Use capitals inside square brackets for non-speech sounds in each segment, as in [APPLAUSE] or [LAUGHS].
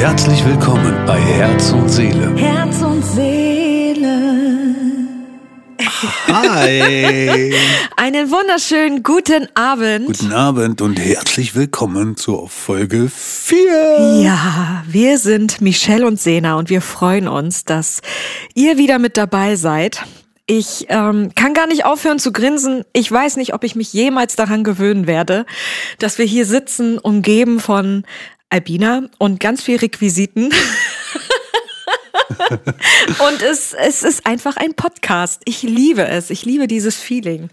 Herzlich willkommen bei Herz und Seele. Herz und Seele. Hi. [LAUGHS] Einen wunderschönen guten Abend. Guten Abend und herzlich willkommen zur Folge 4. Ja, wir sind Michelle und Sena und wir freuen uns, dass ihr wieder mit dabei seid. Ich ähm, kann gar nicht aufhören zu grinsen. Ich weiß nicht, ob ich mich jemals daran gewöhnen werde, dass wir hier sitzen, umgeben von Albina und ganz viel Requisiten. [LAUGHS] und es, es ist einfach ein Podcast. Ich liebe es. Ich liebe dieses Feeling.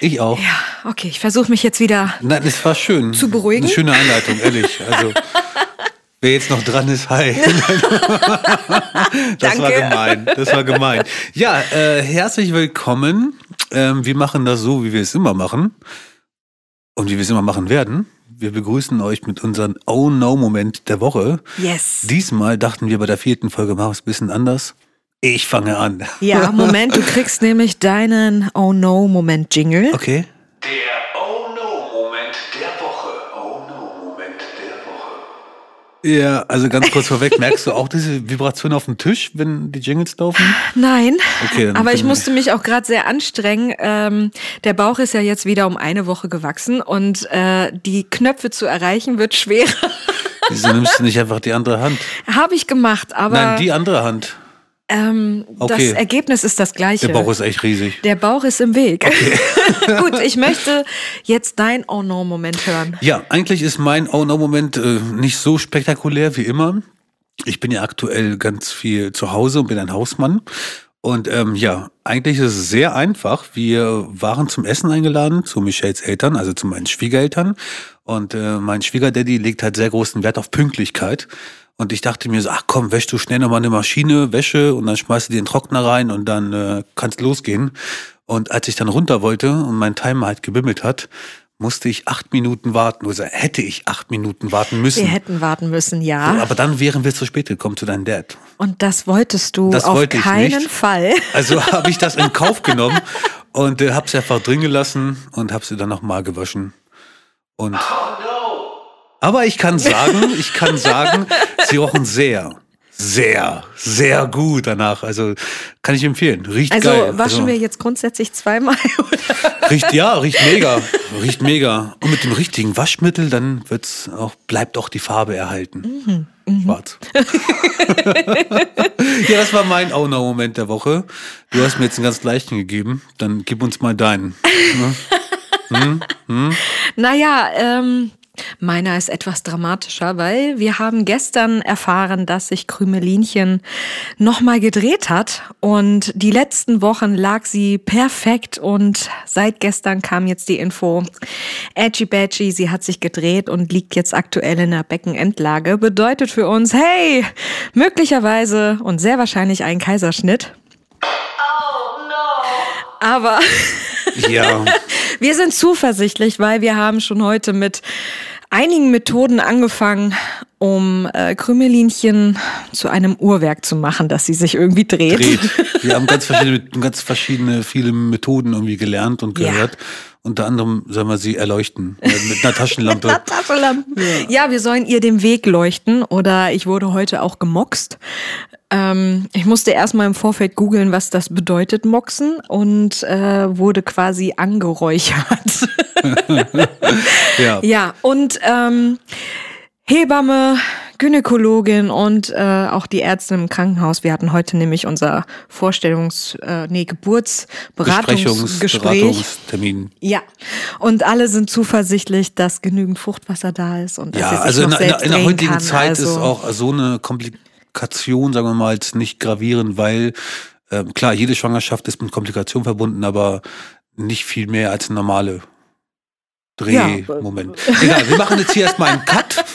Ich auch. Ja, okay, ich versuche mich jetzt wieder. Nein, das war schön. Zu beruhigen? Eine schöne Einleitung, ehrlich. Also, [LAUGHS] wer jetzt noch dran ist, hi. [LAUGHS] das war Danke. gemein. Das war gemein. Ja, äh, herzlich willkommen. Ähm, wir machen das so, wie wir es immer machen. Und wie wir es immer machen werden. Wir begrüßen euch mit unserem Oh No Moment der Woche. Yes. Diesmal dachten wir bei der vierten Folge machen wir es ein bisschen anders. Ich fange an. Ja, [LAUGHS] Moment, du kriegst nämlich deinen Oh No Moment Jingle. Okay. Ja, also ganz kurz vorweg, merkst du auch diese Vibration auf dem Tisch, wenn die Jingles laufen? Nein, Okay, dann aber ich musste mich auch gerade sehr anstrengen. Ähm, der Bauch ist ja jetzt wieder um eine Woche gewachsen und äh, die Knöpfe zu erreichen wird schwerer. Wieso nimmst du nicht [LAUGHS] einfach die andere Hand? Habe ich gemacht, aber Nein, die andere Hand. Ähm, Okay. das Ergebnis ist das gleiche. Der Bauch ist echt riesig. Der Bauch ist im Weg. [LAUGHS] Gut, ich möchte jetzt dein Oh No Moment hören. Ja, eigentlich ist mein Oh No Moment äh, nicht so spektakulär wie immer. Ich bin ja aktuell ganz viel zu Hause und bin ein Hausmann. Und ähm, ja, eigentlich ist es sehr einfach. Wir waren zum Essen eingeladen zu Michelles Eltern, also zu meinen Schwiegereltern. Und äh, mein Schwiegerdaddy legt halt sehr großen Wert auf Pünktlichkeit. Und ich dachte mir so, ach komm, wäsch du schnell nochmal eine Maschine, Wäsche und dann schmeißt du den Trockner rein und dann äh, kannst losgehen. Und als ich dann runter wollte und mein Timer halt gebimmelt hat, musste ich acht Minuten warten. Oder hätte ich acht Minuten warten müssen. Wir hätten warten müssen, ja. Aber dann wären wir zu spät gekommen zu deinem Dad. Und das wolltest du Das auf wollte ich keinen nicht. Fall. [LAUGHS] Also habe ich das in [LAUGHS] Kauf genommen und äh, habe es einfach drin gelassen und habe sie dann nochmal gewaschen. Und Oh no. Aber ich kann sagen, ich kann sagen, sie rochen sehr, sehr, sehr gut danach. Also kann ich empfehlen. Riecht Also geil. waschen also, wir jetzt grundsätzlich zweimal? [LAUGHS] Oder? Riecht, ja, riecht mega. Riecht mega. Und mit dem richtigen Waschmittel, dann wird's auch, bleibt auch die Farbe erhalten. Mhm, Schwarz. [LAUGHS] ja, das war mein Oh No Moment der Woche. Du hast mir jetzt einen ganz leichten gegeben. Dann gib uns mal deinen. [LAUGHS] Naja, ähm, meiner ist etwas dramatischer, weil wir haben gestern erfahren, dass sich Krümelinchen nochmal gedreht hat und die letzten Wochen lag sie perfekt und seit gestern kam jetzt die Info, Edgy Badgy, sie hat sich gedreht und liegt jetzt aktuell in der Beckenendlage. Bedeutet für uns, hey, möglicherweise und sehr wahrscheinlich ein Kaiserschnitt. Oh no. Aber Ja. [LAUGHS] Wir sind zuversichtlich, weil wir haben schon heute mit einigen Methoden angefangen, um äh, Krümelinchen zu einem Uhrwerk zu machen, dass sie sich irgendwie dreht. dreht. [LAUGHS] Wir haben ganz verschiedene, ganz verschiedene, viele Methoden irgendwie gelernt und Ja. gehört. Unter anderem sollen wir sie erleuchten äh, mit einer [LAUGHS] Taschenlampe. Na, Taschenlampen. Ja. wir sollen ihr den Weg leuchten oder ich wurde heute auch gemoxt. Ähm, ich musste erstmal im Vorfeld googeln, was das bedeutet, moxen und äh, wurde quasi angeräuchert. [LAUGHS] Ja. Ja, und ähm, Hebamme, Gynäkologin und äh, auch die Ärztin im Krankenhaus. Wir hatten heute nämlich unser Vorstellungs-, äh, nee, Geburtsberatungsgespräch. Ja, und alle sind zuversichtlich, dass genügend Fruchtwasser da ist und dass Ja, sie sich also in, noch der- in, selbst in der heutigen kann. Zeit also, ist auch so eine Komplikation, sagen wir mal, jetzt nicht gravierend, weil ähm, klar, jede Schwangerschaft ist mit Komplikationen verbunden, aber nicht viel mehr als ein normale Drehmoment. Egal, wir machen jetzt hier erstmal einen Cut. [LAUGHS]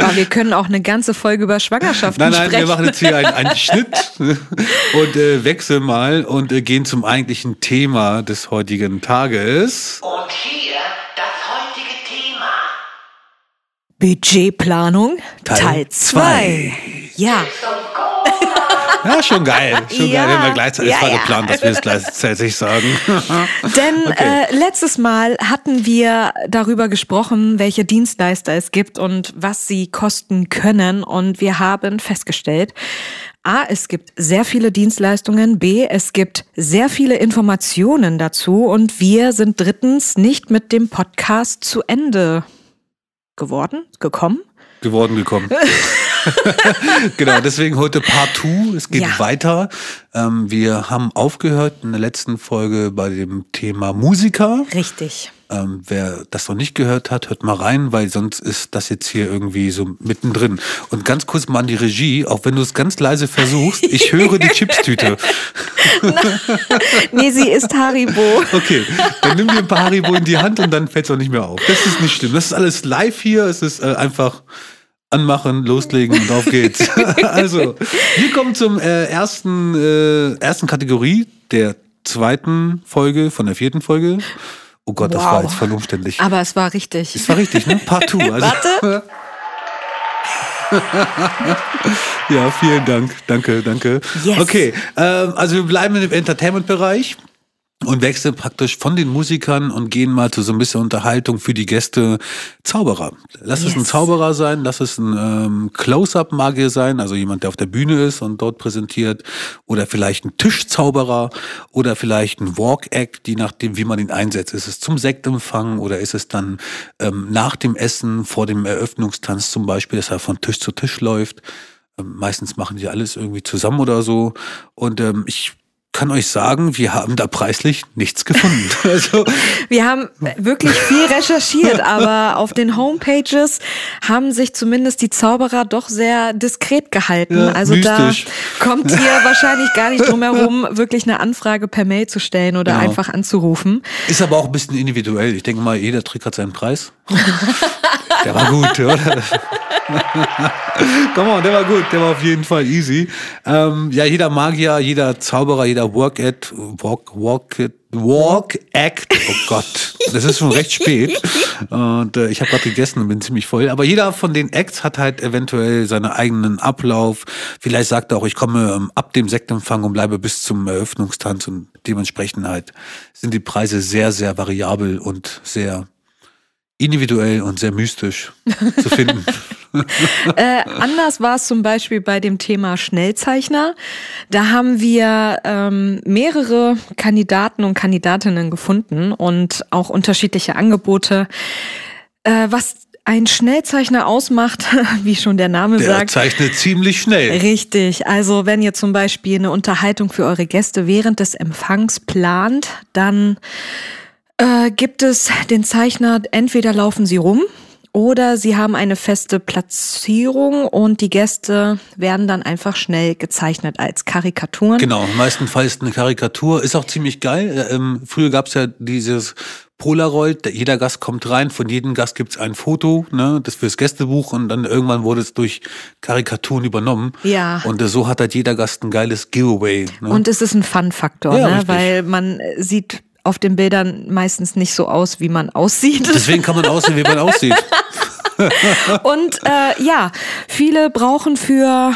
Aber wir können auch eine ganze Folge über Schwangerschaften Nein, nein, sprechen. wir machen jetzt hier einen, einen Schnitt [LAUGHS] und äh, wechseln mal und äh, gehen zum eigentlichen Thema des heutigen Tages. Und hier das heutige Thema. Budgetplanung Teil Teil 2. Ja. [LAUGHS] Ja, schon geil. Schon Ja. geil. Wir haben ja gleichzeitig Ja, es war ja. geplant, dass wir es gleichzeitig sagen. [LAUGHS] [LAUGHS] Denn Okay. äh, letztes Mal hatten wir darüber gesprochen, welche Dienstleister es gibt und was sie kosten können. Und wir haben festgestellt, A, es gibt sehr viele Dienstleistungen, B, es gibt sehr viele Informationen dazu und wir sind drittens nicht mit dem Podcast zu Ende geworden, gekommen. geworden gekommen. [LAUGHS] genau, deswegen heute Part 2. Es geht Ja. weiter. Ähm, wir haben aufgehört in der letzten Folge bei dem Thema Musiker. Richtig. Ähm, wer das noch nicht gehört hat, hört mal rein, weil sonst ist das jetzt hier irgendwie so mittendrin. Und ganz kurz mal an die Regie, auch wenn du es ganz leise versuchst, [LAUGHS] ich höre die Chipstüte. [LAUGHS] Nee, sie ist Haribo. Okay, dann nimm dir ein paar Haribo in die Hand und dann fällt es auch nicht mehr auf. Das ist nicht schlimm. Das ist alles live hier. Es ist äh, einfach anmachen, loslegen und auf geht's. [LAUGHS] also, wir kommen zum äh, ersten, äh, ersten Kategorie der zweiten Folge von der vierten Folge. Oh Gott, das Wow. war jetzt voll umständlich. Aber es war richtig. Das war richtig, ne? Part 2. Also, Warte. [LAUGHS] ja, vielen Dank. Danke, danke. Yes. Okay, ähm, also wir bleiben im Entertainment-Bereich und wechseln praktisch von den Musikern und gehen mal zu so ein bisschen Unterhaltung für die Gäste Zauberer. Lass es ein Yes. Zauberer sein, lass es ein ähm, Close-Up-Magier sein, also jemand, der auf der Bühne ist und dort präsentiert, oder vielleicht ein Tischzauberer oder vielleicht ein Walk-Act, je nachdem, wie man ihn einsetzt. Ist es zum Sektempfang oder ist es dann ähm, nach dem Essen, vor dem Eröffnungstanz zum Beispiel, dass er von Tisch zu Tisch läuft. Ähm, meistens machen die alles irgendwie zusammen oder so. Und ähm, ich kann euch sagen, wir haben da preislich nichts gefunden. [LAUGHS] Also Wir haben wirklich viel recherchiert, [LAUGHS] aber auf den Homepages haben sich zumindest die Zauberer doch sehr diskret gehalten. Ja, also mystisch. da kommt ihr wahrscheinlich gar nicht drum herum, wirklich eine Anfrage per Mail zu stellen oder Genau. einfach anzurufen. ist aber auch ein bisschen individuell. Ich denke mal, jeder Trick hat seinen Preis. [LAUGHS] Der war gut, oder? [LAUGHS] Komm on, der war gut, der war auf jeden Fall easy. Ähm, ja, jeder Magier, jeder Zauberer, jeder Walk-Act, Walk, Walk, Walk-Act, oh Gott, das ist schon recht spät. Und äh, ich habe gerade gegessen und bin ziemlich voll. Aber jeder von den Acts hat halt eventuell seinen eigenen Ablauf. Vielleicht sagt er auch, ich komme ähm, ab dem Sektempfang und bleibe bis zum Eröffnungstanz und dementsprechend halt sind die Preise sehr, sehr variabel und sehr individuell und sehr mystisch [LAUGHS] zu finden. Äh, anders war es zum Beispiel bei dem Thema Schnellzeichner. Da haben wir ähm, mehrere Kandidaten und Kandidatinnen gefunden und auch unterschiedliche Angebote. Äh, was ein Schnellzeichner ausmacht, [LAUGHS] wie schon der Name Der sagt, zeichnet ziemlich schnell. Richtig. Also wenn ihr zum Beispiel eine Unterhaltung für eure Gäste während des Empfangs plant, dann äh, gibt es den Zeichner, entweder laufen sie rum oder sie haben eine feste Platzierung und die Gäste werden dann einfach schnell gezeichnet als Karikaturen. Genau, meistenfalls eine Karikatur. Ist auch ziemlich geil. Äh, Ähm, früher gab es ja dieses Polaroid, der- jeder Gast kommt rein, von jedem Gast gibt's ein Foto, ne, das fürs Gästebuch und dann irgendwann wurde es durch Karikaturen übernommen. Ja. Und äh, so hat halt jeder Gast ein geiles Giveaway. Ne? Und es ist ein Fun-Faktor, Ja, ne? richtig. weil man sieht auf den Bildern meistens nicht so aus, wie man aussieht. Deswegen kann man aussehen, wie man aussieht. [LAUGHS] Und äh, ja, viele brauchen für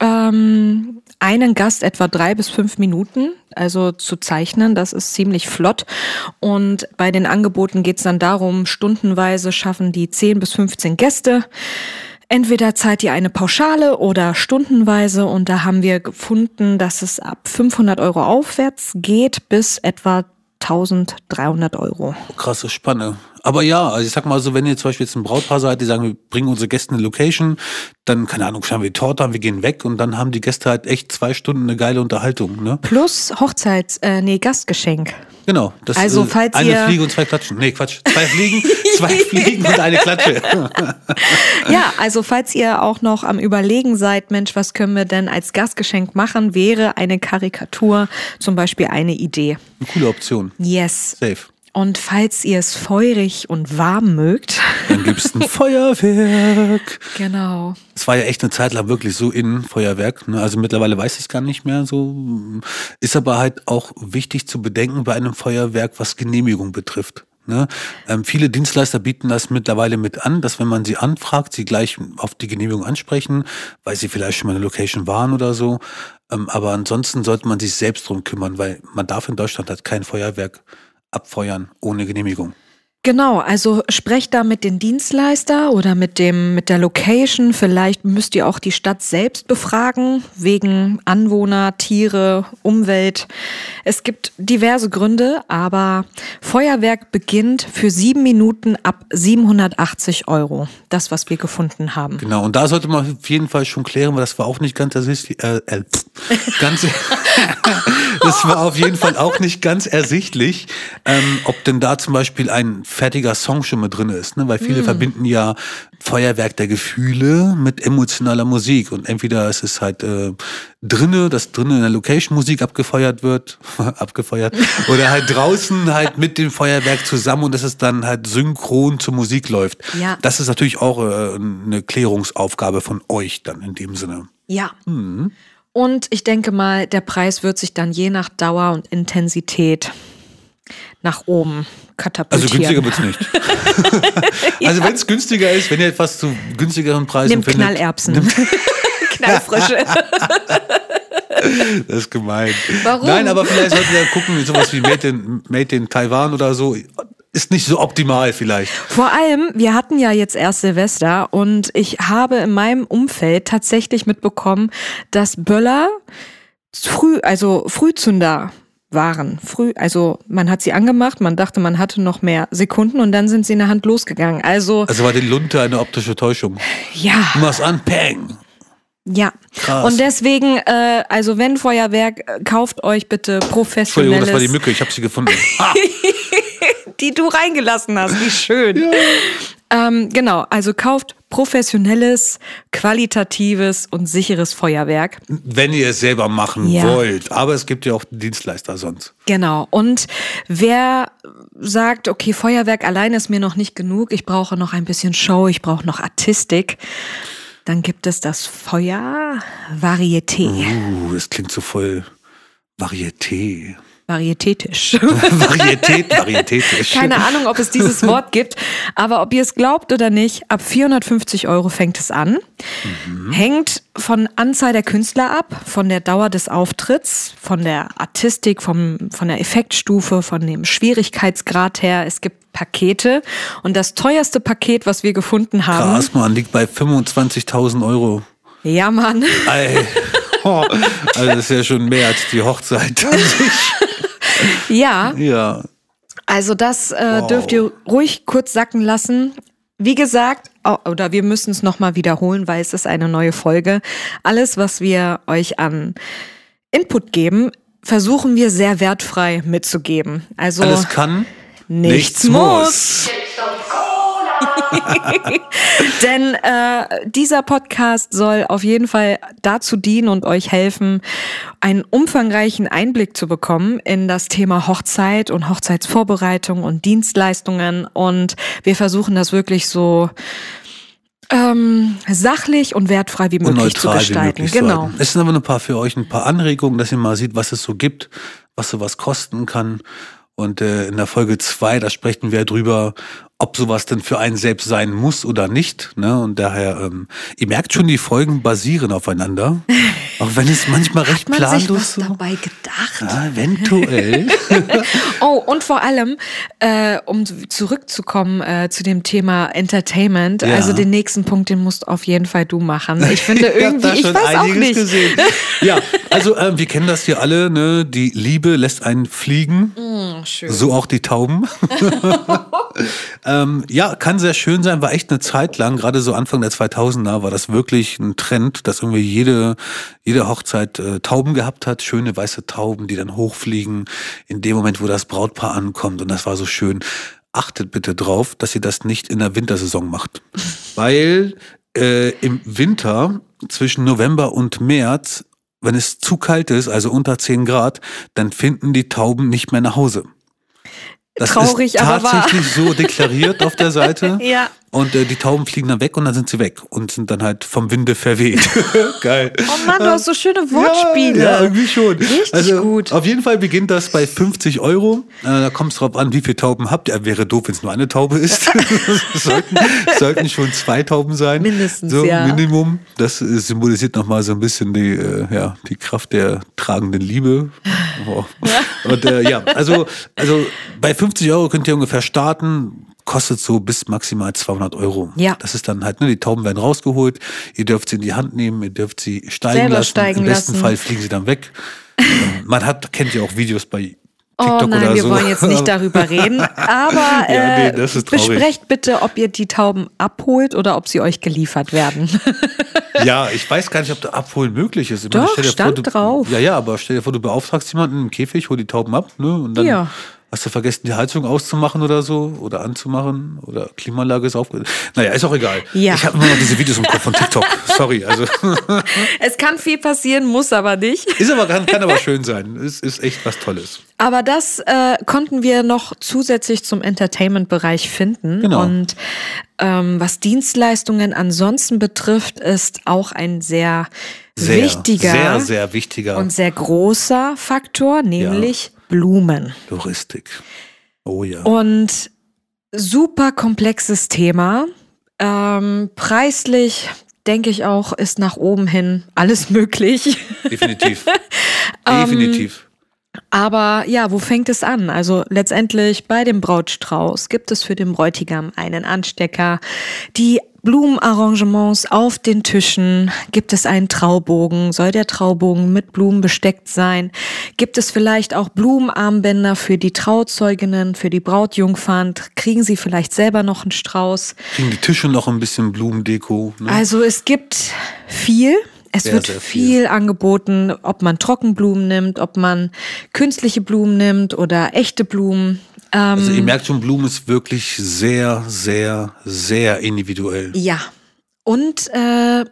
ähm, einen Gast etwa drei bis fünf Minuten, also zu zeichnen. Das ist ziemlich flott. Und bei den Angeboten geht es dann darum, stundenweise schaffen die 10 bis 15 Gäste. Entweder zahlt ihr eine Pauschale oder stundenweise und da haben wir gefunden, dass es ab 500 Euro aufwärts geht bis etwa 1300 Euro. Krasse Spanne. Aber ja, also ich sag mal so, wenn ihr zum Beispiel jetzt ein Brautpaar seid, die sagen, wir bringen unsere Gäste eine Location, dann, keine Ahnung, schauen wir die Torte an, wir gehen weg und dann haben die Gäste halt echt zwei Stunden eine geile Unterhaltung, ne? Plus Hochzeits-, äh, nee, Gastgeschenk. Genau. Das, Also, äh, falls eine ihr- Fliege und zwei Klatschen. Nee, Quatsch. Zwei Fliegen, [LAUGHS] zwei Fliegen und eine Klatsche. [LAUGHS] Ja, also falls ihr auch noch am Überlegen seid, Mensch, was können wir denn als Gastgeschenk machen, wäre eine Karikatur zum Beispiel eine Idee. Eine coole Option. Yes. Safe. Und falls ihr es feurig und warm mögt, [LAUGHS] Dann gibt's ein [LAUGHS] Feuerwerk. genau. Es war ja echt eine Zeit lang wirklich so in Feuerwerk. Ne? Also mittlerweile weiß ich es gar nicht mehr so. Ist aber halt auch wichtig zu bedenken bei einem Feuerwerk, was Genehmigung betrifft. Ne? Ähm, viele Dienstleister bieten das mittlerweile mit an, dass wenn man sie anfragt, sie gleich auf die Genehmigung ansprechen, weil sie vielleicht schon mal eine Location waren oder so. Ähm, aber ansonsten sollte man sich selbst drum kümmern, weil man darf in Deutschland halt kein Feuerwerk abfeuern ohne Genehmigung. Genau, also sprecht da mit den Dienstleister oder mit dem mit der Location. Vielleicht müsst ihr auch die Stadt selbst befragen wegen Anwohner, Tiere, Umwelt. Es gibt diverse Gründe, aber Feuerwerk beginnt für sieben Minuten ab 780 Euro. Das, was wir gefunden haben. Genau, und da sollte man auf jeden Fall schon klären, weil das war auch nicht ganz ersichtlich. Äh, äh, ganz, [LAUGHS] das war auf jeden Fall auch nicht ganz ersichtlich, ähm, ob denn da zum Beispiel ein fertiger Song schon mit drin ist. Ne? Weil viele verbinden ja Feuerwerk der Gefühle mit emotionaler Musik. Und entweder ist es halt äh, drinne, dass drinnen in der Location Musik abgefeuert wird, [LAUGHS] abgefeuert, oder halt draußen halt mit dem Feuerwerk zusammen und dass es dann halt synchron zur Musik läuft. Ja. Das ist natürlich auch äh, eine Klärungsaufgabe von euch dann in dem Sinne. Ja. Und ich denke mal, der Preis wird sich dann je nach Dauer und Intensität nach oben Also katapultieren. günstiger wird's nicht. [LAUGHS] Also wenn es günstiger ist, wenn ihr etwas zu günstigeren Preisen Nimm findet. Knallerbsen. [LAUGHS] Knallfrische. [LAUGHS] Das ist gemein. Warum? Nein, aber vielleicht sollten wir gucken, sowas wie Made in, Made in Taiwan oder so. Ist nicht so optimal vielleicht. Vor allem, wir hatten ja jetzt erst Silvester und ich habe in meinem Umfeld tatsächlich mitbekommen, dass Böller früh, also Frühzünder waren. Früh, also man hat sie angemacht, man dachte, man hatte noch mehr Sekunden und dann sind sie in der Hand losgegangen. Also Also war die Lunte eine optische Täuschung. ja, Du machst an, peng. ja. Krass. Und deswegen, äh, also wenn Feuerwerk, äh, kauft euch bitte Entschuldigung, professionelles, das war die Mücke, ich habe sie gefunden. Ah, [LAUGHS] die du reingelassen hast. Wie schön. [LAUGHS] Ähm, genau, also kauft professionelles, qualitatives und sicheres Feuerwerk. wenn ihr es selber machen Ja. wollt. Aber es gibt ja auch Dienstleister sonst. Genau. Und wer sagt, okay, Feuerwerk allein ist mir noch nicht genug, ich brauche noch ein bisschen Show, ich brauche noch Artistik, dann gibt es das Feuer Varieté. Uh, das klingt so voll Varieté. Varietätisch. [LAUGHS] Varietät, varietätisch. Keine Ahnung, ob es dieses [LAUGHS] Wort gibt, aber ob ihr es glaubt oder nicht, ab 450 Euro fängt es an. Hängt von Anzahl der Künstler ab, von der Dauer des Auftritts, von der Artistik, vom, von der Effektstufe, von dem Schwierigkeitsgrad her. Es gibt Pakete und das teuerste Paket, was wir gefunden haben, Krass, man liegt bei 25.000 Euro. ja Mann, Ey. [LAUGHS] [LAUGHS] Also das ist ja schon mehr als die Hochzeit an sich. [LAUGHS] ja, Ja. Also das äh, Wow. dürft ihr ruhig kurz sacken lassen. Wie gesagt, oh, oder wir müssen es nochmal wiederholen, weil es ist eine neue Folge. Alles, was wir euch an Input geben, versuchen wir sehr wertfrei mitzugeben. Also Alles kann, nichts, nichts muss. muss. [LAUGHS] Denn äh, dieser Podcast soll auf jeden Fall dazu dienen und euch helfen, einen umfangreichen Einblick zu bekommen in das Thema Hochzeit und Hochzeitsvorbereitung und Dienstleistungen. Und wir versuchen das wirklich so ähm, sachlich und wertfrei wie und möglich zu neutral wie gestalten. möglich zu Genau. halten. Es sind aber ein paar für euch ein paar Anregungen, dass ihr mal sieht, was es so gibt, was sowas kosten kann. Und äh, in der Folge zwei, da sprechen wir drüber, ob sowas denn für einen selbst sein muss oder nicht. Ne? Und daher, ähm, ihr merkt schon, die Folgen basieren aufeinander. [LAUGHS] auch wenn es manchmal recht man planlos was so. dabei gedacht? Ja, eventuell. [LAUGHS] Oh, und vor allem, äh, um zurückzukommen äh, zu dem Thema Entertainment, Ja. also den nächsten Punkt, den musst auf jeden Fall du machen. Ich finde [LAUGHS] Ich irgendwie, ich schon weiß auch nicht. Gesehen. Ja, also ähm, wir kennen das hier alle, ne? Die Liebe lässt einen fliegen. schön. So auch die Tauben. Ähm, ja, kann sehr schön sein, war echt eine Zeit lang, gerade so Anfang der 2000er, war das wirklich ein Trend, dass irgendwie jede, jede Hochzeit äh, Tauben gehabt hat, schöne weiße Tauben, die dann hochfliegen in dem Moment, wo das Brautpaar ankommt und das war so schön. Achtet bitte drauf, dass ihr das nicht in der Wintersaison macht, [LAUGHS] weil äh, im Winter zwischen November und März, wenn es zu kalt ist, also unter 10 Grad, dann finden die Tauben nicht mehr nach Hause. Das Traurig, ist aber wahr. tatsächlich so deklariert auf der Seite. [LAUGHS] Ja. Und äh, die Tauben fliegen dann weg und dann sind sie weg und sind dann halt vom Winde verweht. [LAUGHS] Geil. Oh Mann, du hast so schöne Wortspiele. Ja, ja irgendwie schon. Richtig also, gut. Auf jeden Fall beginnt das bei 50 Euro. Äh, da kommt es drauf an, wie viele Tauben habt ihr. Wäre doof, wenn es nur eine Taube ist. [LAUGHS] Sollten, sollten schon zwei Tauben sein. Mindestens, so, ja. Minimum. Das äh, symbolisiert nochmal so ein bisschen die, äh, ja, die Kraft der tragenden Liebe. [LAUGHS] Wow. Und äh, ja, also, also bei 50 Euro könnt ihr ungefähr starten. Kostet so bis maximal 200 Euro. Ja. Das ist dann halt, ne, die Tauben werden rausgeholt. Ihr dürft sie in die Hand nehmen, ihr dürft sie steigen Selber lassen. steigen Im besten lassen. Fall fliegen sie dann weg. [LAUGHS] Man hat, kennt ja auch Videos bei TikTok Oh nein, wir so. wollen jetzt nicht darüber [LAUGHS] reden. Aber Ja, nee, äh, besprecht bitte, ob ihr die Tauben abholt oder ob sie euch geliefert werden. [LAUGHS] Ja, ich weiß gar nicht, ob da Abholen möglich ist. Ich Doch, dir stand du, drauf. Ja, ja, aber stell dir vor, du beauftragst jemanden im Käfig, hol die Tauben ab, ne? Und dann Ja. Hast du vergessen, die Heizung auszumachen oder so oder anzumachen oder Klimaanlage ist aufge. Naja, ist auch egal. Ja. Ich habe immer noch diese Videos im Kopf von TikTok. Sorry, also [LAUGHS] es kann viel passieren, muss aber nicht. ist aber kann, kann aber schön sein. Es ist echt was Tolles. Aber das äh, konnten wir noch zusätzlich zum Entertainment-Bereich finden. Genau. Und ähm, was Dienstleistungen ansonsten betrifft, ist auch ein sehr, Sehr, wichtiger sehr, sehr wichtiger und sehr großer Faktor, nämlich Blumen. Touristik. Oh ja. Und super komplexes Thema. Ähm, preislich denke ich auch, ist nach oben hin alles [LAUGHS] möglich. Definitiv. [LAUGHS] Ähm, Definitiv. Aber ja, wo fängt es an? Also letztendlich bei dem Brautstrauß gibt es für den Bräutigam einen Anstecker. Die Blumenarrangements auf den Tischen. Gibt es einen Traubogen? Soll der Traubogen mit Blumen besteckt sein? Gibt es vielleicht auch Blumenarmbänder für die Trauzeuginnen, für die Brautjungfern? Kriegen sie vielleicht selber noch einen Strauß? Kriegen die Tische noch ein bisschen Blumendeko. Ne? Also es gibt viel. Es Sehr, wird sehr viel. viel. angeboten, ob man Trockenblumen nimmt, ob man künstliche Blumen nimmt oder echte Blumen. Ähm, Also ihr merkt schon, Blumen ist wirklich sehr, sehr, sehr individuell. ja. Und äh,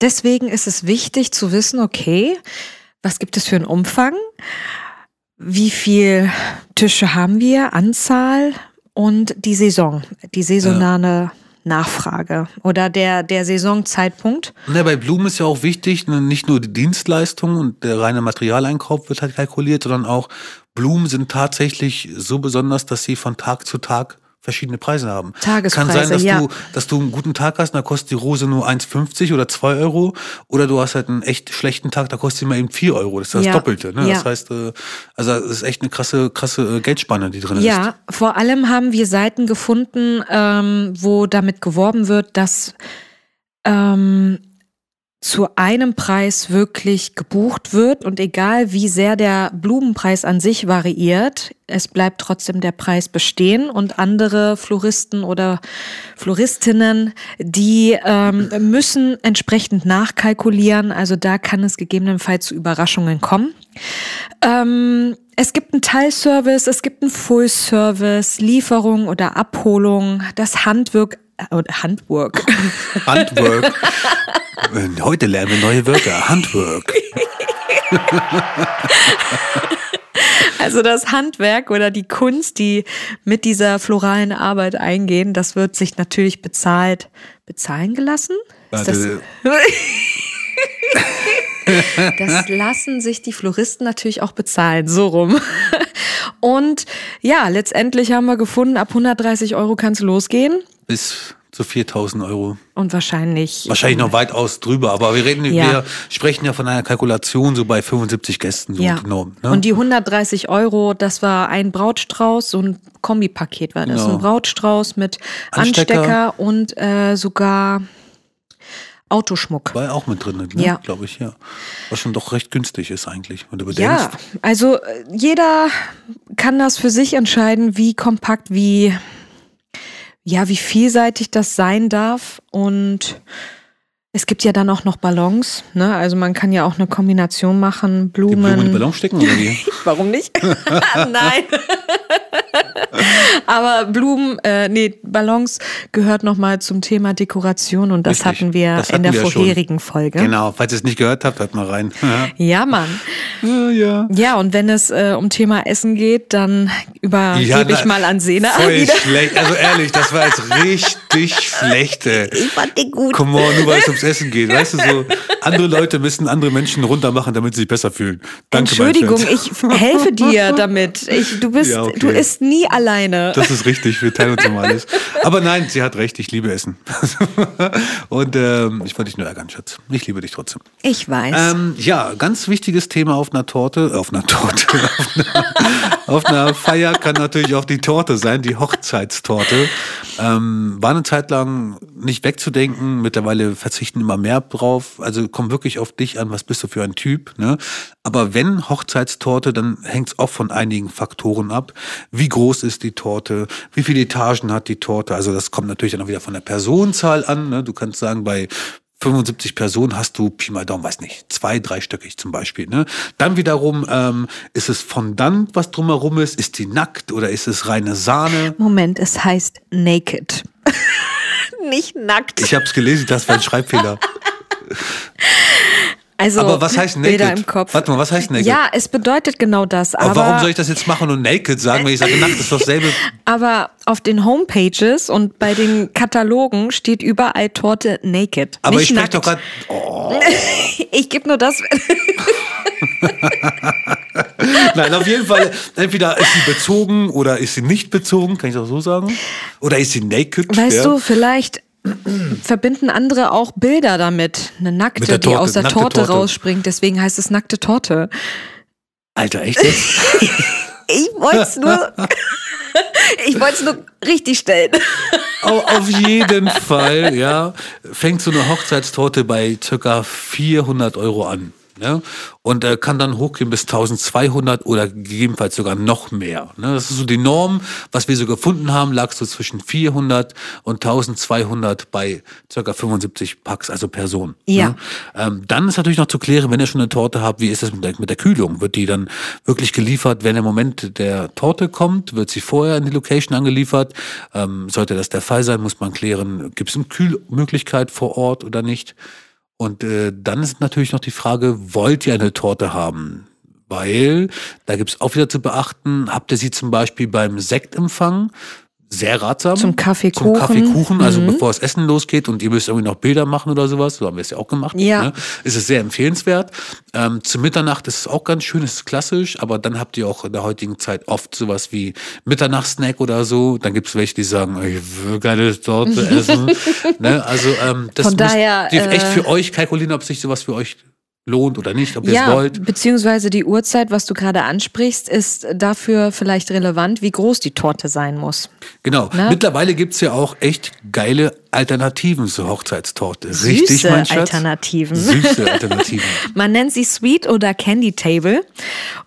deswegen ist es wichtig zu wissen, okay, was gibt es für einen Umfang? Wie viel Tische haben wir? Anzahl und die Saison, die saisonale Nachfrage oder der, der Saisonzeitpunkt. Ne, bei Blumen ist ja auch wichtig, ne, nicht nur die Dienstleistung und der reine Materialeinkauf wird halt kalkuliert, sondern auch Blumen sind tatsächlich so besonders, dass sie von Tag zu Tag verschiedene Preise haben. Tagespreise, Kann sein, dass ja. du, dass du einen guten Tag hast, und da kostet die Rose nur 1,50 oder 2 Euro. Oder du hast halt einen echt schlechten Tag, da kostet sie mal eben 4 Euro. Das ist das Ja. Doppelte. Ne? Ja. Das heißt, äh, also das ist echt eine krasse, krasse äh, Geldspanne, die drin ist. Ja, vor allem haben wir Seiten gefunden, ähm, wo damit geworben wird, dass ähm, zu einem Preis wirklich gebucht wird und egal wie sehr der Blumenpreis an sich variiert, es bleibt trotzdem der Preis bestehen und andere Floristen oder Floristinnen, die ähm, müssen entsprechend nachkalkulieren. Also da kann es gegebenenfalls zu Überraschungen kommen. Ähm, es gibt einen Teilservice, es gibt einen Full-Service, Lieferung oder Abholung, das Handwerk, Handwork. [LAUGHS] Handwork. Äh, Heute lernen wir neue Wörter. Handwork. [LAUGHS] Also das Handwerk oder die Kunst, die mit dieser floralen Arbeit eingehen, das wird sich natürlich bezahlt, bezahlen gelassen? Ist das, Warte, das [LAUGHS] lassen sich die Floristen natürlich auch bezahlen, so rum. Und ja, letztendlich haben wir gefunden, ab 130 Euro kann es losgehen. Bis zu 4000 Euro. Und wahrscheinlich. Wahrscheinlich noch weitaus drüber, aber wir reden, Ja. wir sprechen ja von einer Kalkulation so bei 75 Gästen, so Ja. genau. Ne? Und die 130 Euro, das war ein Brautstrauß, so ein Kombipaket war das. Genau. Ein Brautstrauß mit Anstecker. Anstecker, und äh, sogar Autoschmuck. war ja auch mit drin, ne? Ja. glaube ich, ja. Was schon doch recht günstig ist eigentlich, wenn du bedenkst. Ja, also äh, jeder kann das für sich entscheiden, wie kompakt, wie, ja, wie vielseitig das sein darf. Und es gibt ja dann auch noch Ballons, ne? Also man kann ja auch eine Kombination machen, Die Blumen in Blumen. den Ballon stecken oder wie? [LAUGHS] Warum nicht? [LAUGHS] Nein. [LAUGHS] [LAUGHS] Aber Blumen, äh, nee, Ballons gehört nochmal zum Thema Dekoration und das Richtig. hatten wir Das in hatten der wir ja schon. vorherigen Folge. Genau, falls ihr es nicht gehört habt, hört mal rein. [LAUGHS] Ja, Mann. ja, ja. Ja, und wenn es äh, um Thema Essen geht, dann übergebe Ja, ich mal an Sena Voll [LAUGHS] wieder. schlecht. Also ehrlich, das war jetzt richtig schlecht. ey. Ich fand den gut. Come on, nur weil es ums Essen geht. Weißt du, so andere Leute müssen andere Menschen runtermachen, damit sie sich besser fühlen. Danke, Entschuldigung, ich helfe dir damit. Ich, du bist, Ja, okay. du isst nie alleine. Das ist richtig, wir teilen uns immer alles. Aber nein, sie hat recht, ich liebe Essen. [LAUGHS] Und ähm, ich wollte dich nur ärgern, Schatz. Ich liebe dich trotzdem. Ich weiß. Ähm, ja, ganz wichtiges Thema auf einer Torte, auf einer Torte, [LAUGHS] auf einer, auf einer Feier kann natürlich auch die Torte sein, die Hochzeitstorte. Ähm, war eine Zeit lang nicht wegzudenken, mittlerweile verzichten immer mehr drauf. Also kommt wirklich auf dich an, was bist du für ein Typ. Ne? Aber wenn Hochzeitstorte, dann hängt es auch von einigen Faktoren ab. Wie groß ist die Torte? Wie viele Etagen hat die Torte? Also das kommt natürlich dann auch wieder von der Personenzahl an. Ne? Du kannst sagen, bei 75 Personen hast du Pi mal Daumen, weiß nicht, zwei, dreistöckig zum Beispiel. Ne? Dann wiederum ähm, ist es Fondant, was drumherum ist. Ist die nackt oder ist es reine Sahne? Moment, es heißt naked. [LAUGHS] Nicht nackt. Ich habe es gelesen, das war ein Schreibfehler. [LAUGHS] Also Aber was heißt naked? Bilder im Kopf. Warte mal, was heißt naked? Ja, es bedeutet genau das. Aber, Aber, warum soll ich das jetzt machen und naked sagen, wenn ich sage nackt ist doch dasselbe? [LAUGHS] aber auf den Homepages und bei den Katalogen steht überall Torte naked. Aber nicht ich spreche doch gerade. Oh, [LAUGHS] Ich gebe nur das. [LAUGHS] nein, auf jeden Fall. Entweder ist sie bezogen oder ist sie nicht bezogen, kann ich auch so sagen. Oder ist sie naked? Weißt ja. du, vielleicht verbinden andere auch Bilder damit. Eine nackte, der die Torte, aus der Torte, Torte. rausspringt. Deswegen heißt es nackte Torte. Alter, echt jetzt? [LAUGHS] Ich wollte es nur. [LAUGHS] ich wollte es nur richtig stellen. Au- Auf jeden Fall, ja, fängt so eine Hochzeitstorte bei circa 400 Euro an. Ne? Und äh, kann dann hochgehen bis 1200 oder gegebenenfalls sogar noch mehr. Ne? Das ist so die Norm, was wir so gefunden haben, lag so zwischen 400 und 1200 bei circa 75 Packs, also Personen. Ja. Ne? Ähm, dann ist natürlich noch zu klären, wenn ihr schon eine Torte habt, wie ist das mit der, mit der Kühlung? Wird die dann wirklich geliefert, wenn der Moment der Torte kommt? Wird sie vorher in die Location angeliefert? Ähm, sollte das der Fall sein, muss man klären, gibt es eine Kühlmöglichkeit vor Ort oder nicht? Und äh, dann ist natürlich noch die Frage, wollt ihr eine Torte haben? Weil, da gibt's auch wieder zu beachten, habt ihr sie zum Beispiel beim Sektempfang, sehr ratsam. Zum Kaffeekuchen. Zum Kaffeekuchen, also Mhm. bevor das Essen losgeht und ihr müsst irgendwie noch Bilder machen oder sowas, so haben wir es ja auch gemacht. Ja. Ne? Ist es sehr empfehlenswert. Ähm, zu Mitternacht ist es auch ganz schön, ist klassisch, aber dann habt ihr auch in der heutigen Zeit oft sowas wie Mitternachtssnack oder so. Dann gibt's welche, die sagen, ich will keine Torte [LAUGHS] essen. ne? Also ähm, das Von daher, müsst ihr echt äh, für euch kalkulieren, ob sich sowas für euch lohnt oder nicht, ob ihr es Ja, wollt. beziehungsweise die Uhrzeit, was du gerade ansprichst, ist dafür vielleicht relevant, wie groß die Torte sein muss. Genau. Ne? Mittlerweile gibt's ja auch echt geile Alternativen zur Hochzeitstorte. Richtig, Süße mein Schatz? Alternativen. Süße [LAUGHS] Alternativen. Man nennt sie Sweet oder Candy Table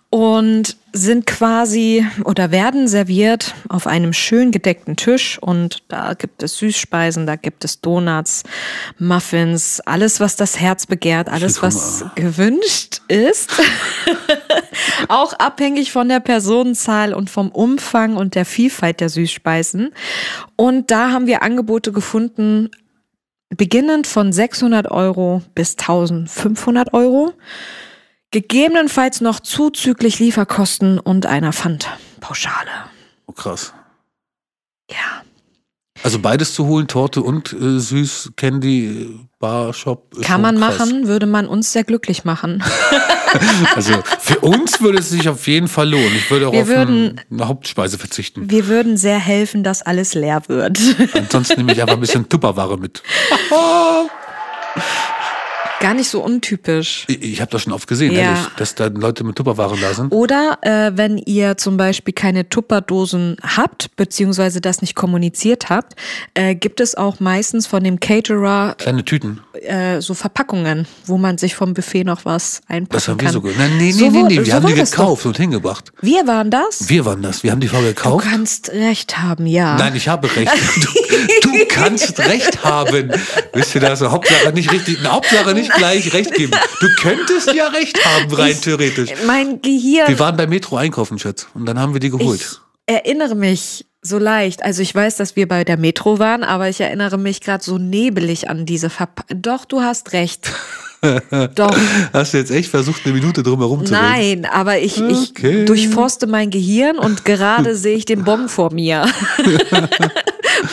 und sind quasi oder werden serviert auf einem schön gedeckten Tisch und da gibt es Süßspeisen, da gibt es Donuts, Muffins, alles was das Herz begehrt, alles was gewünscht ist. [LAUGHS] Auch abhängig von der Personenzahl und vom Umfang und der Vielfalt der Süßspeisen. Und da haben wir Angebote gefunden, beginnend von 600 Euro bis 1500 Euro. Gegebenenfalls noch zuzüglich Lieferkosten und einer Pfandpauschale. Oh, krass. Ja. Also beides zu holen, Torte und äh, süß Candy Bar Shop. ist Kann man krass. machen, würde man uns sehr glücklich machen. [LAUGHS] Also für uns würde es sich auf jeden Fall lohnen. Ich würde auch Wir auf würden- ein, eine Hauptspeise verzichten. Wir würden sehr helfen, dass alles leer wird. Ansonsten nehme ich einfach ein bisschen [LAUGHS] Tupperware mit. [LAUGHS] Gar nicht so untypisch. Ich, ich habe das schon oft gesehen, Ja. ehrlich, dass da Leute mit Tupperware da sind. Oder äh, wenn ihr zum Beispiel keine Tupperdosen habt, beziehungsweise das nicht kommuniziert habt, äh, gibt es auch meistens von dem Caterer Kleine Tüten. äh, so Verpackungen, wo man sich vom Buffet noch was einpacken Das haben wir kann. sogar. Nein, nee, nee, So nee. Wir so haben die doch. gekauft und hingebracht. Wir waren das? Wir waren das. Wir haben die Farbe Du gekauft. kannst recht haben, ja. Nein, ich habe recht. [LAUGHS] Du, du kannst recht haben. Wisst ihr das? Hauptsache nicht richtig, eine Hauptsache nicht gleich recht geben. Du könntest ja recht haben, rein theoretisch. Mein Gehirn. Wir waren bei Metro einkaufen, Schatz. Und dann haben wir die geholt. erinnere mich so leicht. Also ich weiß, dass wir bei der Metro waren, aber ich erinnere mich gerade so nebelig an diese Verpackung. Doch, du hast recht. Doch. Hast du jetzt echt versucht, eine Minute drum herum zu reden? Nein, aber ich, ich Okay. durchforste mein Gehirn und gerade [LAUGHS] sehe ich den Bon vor mir. [LAUGHS]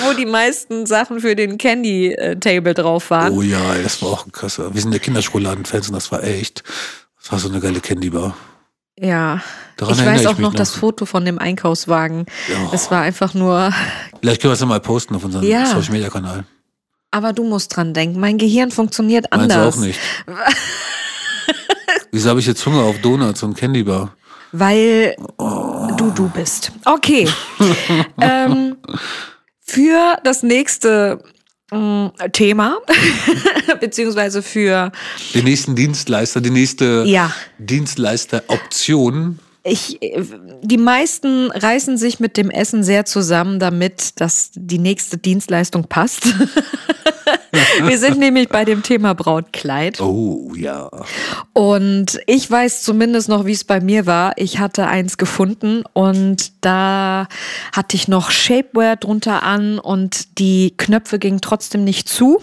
Wo die meisten Sachen für den Candy äh, Table drauf waren. Oh ja, das war auch ein krasser. Wir sind ja Kinderschokoladenfans und das war echt. Das war so eine geile Candy Bar. Ja. Daran ich weiß ich auch mich noch noch. das Foto von dem Einkaufswagen. Ja. Es war einfach nur. Vielleicht können wir es ja mal posten auf unserem Ja. Social Media Kanal. Aber du musst dran denken. Mein Gehirn funktioniert Meinst anders. auch nicht? [LAUGHS] Wieso habe ich jetzt Hunger auf Donuts und Candy Bar? Weil du du bist. Okay. [LAUGHS] ähm, für das nächste ähm, Thema, [LAUGHS] beziehungsweise für, Den nächsten Dienstleister, die nächste ja, Dienstleister-Option. Ich, äh, die meisten reißen sich mit dem Essen sehr zusammen, damit dass die nächste Dienstleistung passt. [LAUGHS] [LAUGHS] Wir sind nämlich bei dem Thema Brautkleid. Oh ja. Und ich weiß zumindest noch, wie es bei mir war. Ich hatte eins gefunden und da hatte ich noch Shapewear drunter an und die Knöpfe gingen trotzdem nicht zu.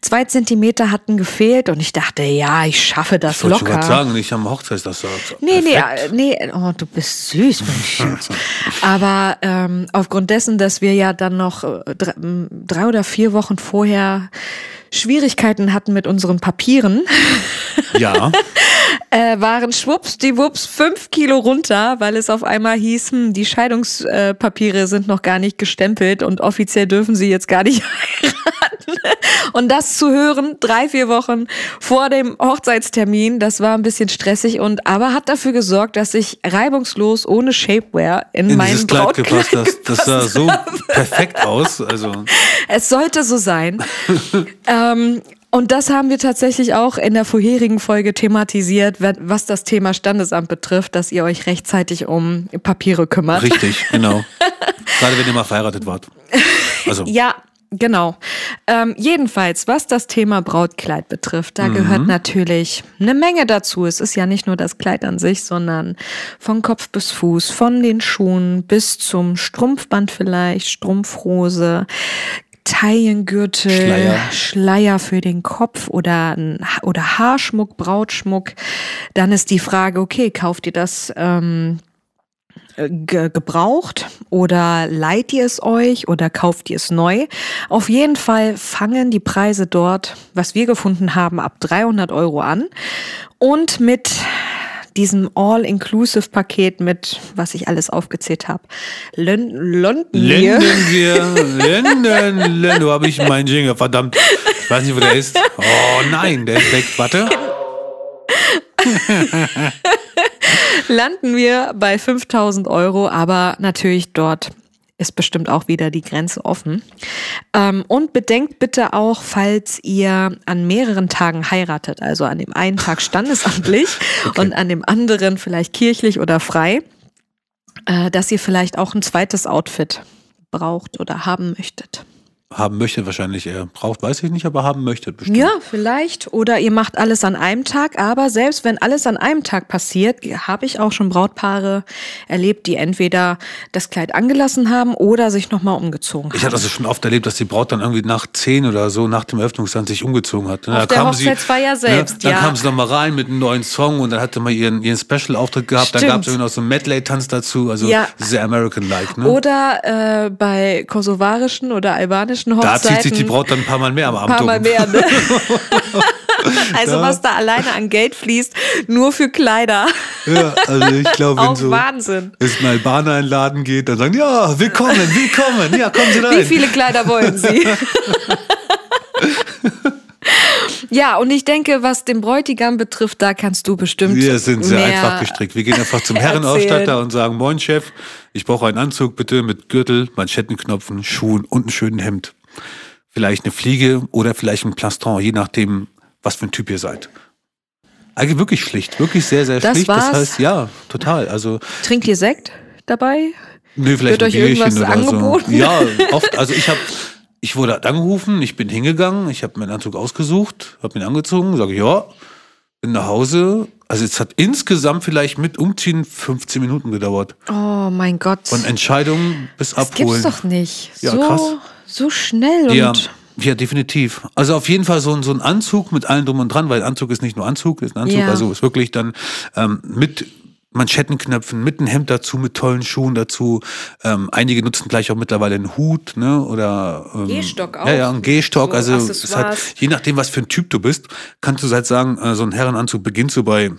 Zwei Zentimeter hatten gefehlt und ich dachte, ja, ich schaffe das Ich wollte locker. gerade sagen, nicht am Hochzeitstag. Nee, nee, Perfekt. äh, nee, oh, du bist süß, mein Schatz. [LAUGHS] Aber ähm, aufgrund dessen, dass wir ja dann noch äh, drei, drei oder vier Wochen vorher Schwierigkeiten hatten mit unseren Papieren, [LAUGHS] Ja, äh, waren schwuppsdiwupps fünf Kilo runter, weil es auf einmal hieß, hm, die Scheidungspapiere sind noch gar nicht gestempelt und offiziell dürfen sie jetzt gar nicht [LAUGHS] heiraten. Und das zu hören, drei, vier Wochen vor dem Hochzeitstermin, das war ein bisschen stressig und aber hat dafür gesorgt, dass ich reibungslos ohne Shapewear in, in meinem Kleid Brautkleid gepasst. Das, [LAUGHS] das sah gepasst so perfekt aus. Also, Es sollte so sein. [LAUGHS] ähm, und das haben wir tatsächlich auch in der vorherigen Folge thematisiert, wa- was das Thema Standesamt betrifft, dass ihr euch rechtzeitig um Papiere kümmert. richtig, genau. [LAUGHS] Gerade wenn ihr mal verheiratet wart. Also, Ja, genau. Ähm, jedenfalls, was das Thema Brautkleid betrifft, da gehört natürlich eine Menge dazu. Es ist ja nicht nur das Kleid an sich, sondern von Kopf bis Fuß, von den Schuhen bis zum Strumpfband vielleicht, Strumpfhose. Taillengürtel, Schleier. Schleier für den Kopf oder, oder Haarschmuck, Brautschmuck. Dann ist die Frage, okay, kauft ihr das ähm, ge gebraucht oder leiht ihr es euch oder kauft ihr es neu? Auf jeden Fall fangen die Preise dort, was wir gefunden haben, ab 300 Euro an und mit diesem All-Inclusive-Paket mit, was ich alles aufgezählt habe, London Linden wir, Linden, Linden, wo habe ich meinen Jingle? Verdammt. Ich weiß nicht, wo der ist. Oh nein, der ist weg. Warte. [LAUGHS] landen wir bei 5000 Euro, aber natürlich dort ist bestimmt auch wieder die Grenze offen. Ähm, und bedenkt bitte auch, falls ihr an mehreren Tagen heiratet, also an dem einen Tag standesamtlich [LAUGHS] und an dem anderen vielleicht kirchlich oder frei, äh, dass ihr vielleicht auch ein zweites Outfit braucht oder haben möchtet. Haben möchte wahrscheinlich er. Braucht, weiß ich nicht, aber haben möchte bestimmt. Ja, vielleicht. Oder ihr macht alles an einem Tag. Aber selbst wenn alles an einem Tag passiert, habe ich auch schon Brautpaare erlebt, die entweder das Kleid angelassen haben oder sich nochmal umgezogen haben. Ich hatte das schon oft erlebt, dass die Braut dann irgendwie nach zehn oder so, nach dem Eröffnungstanz sich umgezogen hat. Auf der Hochzeitsfeier selbst, Dann ja. kam sie nochmal rein mit einem neuen Song und dann hatte man ihren, ihren Special-Auftritt gehabt. Dann Stimmt. gab es irgendwie noch so einen Medley-Tanz dazu. Also Ja. sehr American-like. Ne? Oder äh, bei kosovarischen oder albanischen da Hochzeiten. zieht sich die Braut dann ein paar Mal mehr am ein Abend paar Mal um. mehr, ne? [LAUGHS] [LAUGHS] Also was da alleine an Geld fließt, nur für Kleider. Ja, also ich glaube, wenn so Wahnsinn. es ein Albaner in den Laden geht, dann sagen, ja, willkommen, willkommen, ja, kommen Sie rein. Wie viele Kleider wollen Sie? [LAUGHS] ja, und ich denke, was den Bräutigam betrifft, da kannst du bestimmt. Wir sind sehr einfach gestrickt. Wir gehen einfach zum. [LAUGHS] Herrenausstatter und sagen, moin Chef, ich brauche einen Anzug bitte mit Gürtel, Manschettenknopfen, Schuhen und einem schönen Hemd. Vielleicht eine Fliege oder vielleicht ein Plaston, je nachdem, was für ein Typ ihr seid. Eigentlich wirklich schlicht, wirklich sehr, sehr Das schlicht. war's? Das heißt, ja, total. Also, Trinkt ihr Sekt dabei? nö, vielleicht Wird ein euch Bierchen irgendwas oder angeboten? so. Ja, [LAUGHS] oft. Also ich habe, ich wurde angerufen, ich bin hingegangen, ich habe meinen Anzug ausgesucht, habe ihn angezogen, sage ja, bin nach Hause. Also es hat insgesamt vielleicht mit Umziehen 15 Minuten gedauert. Oh mein Gott. Von Entscheidung bis das Abholen. gibt's doch nicht. Ja, so, krass. so schnell und Ja, ja, definitiv. Also auf jeden Fall so ein, so ein Anzug mit allem drum und dran, weil Anzug ist nicht nur Anzug, ist ein Anzug, Ja. also ist wirklich dann ähm, mit Manschettenknöpfen, mit einem Hemd dazu, mit tollen Schuhen dazu. Ähm, einige nutzen gleich auch mittlerweile einen Hut, ne? Oder ähm, Gehstock auch. Ja, ja, ein Gehstock. So also es Accessoires. je nachdem, was für ein Typ du bist, kannst du halt sagen, äh, so ein Herrenanzug beginnt so bei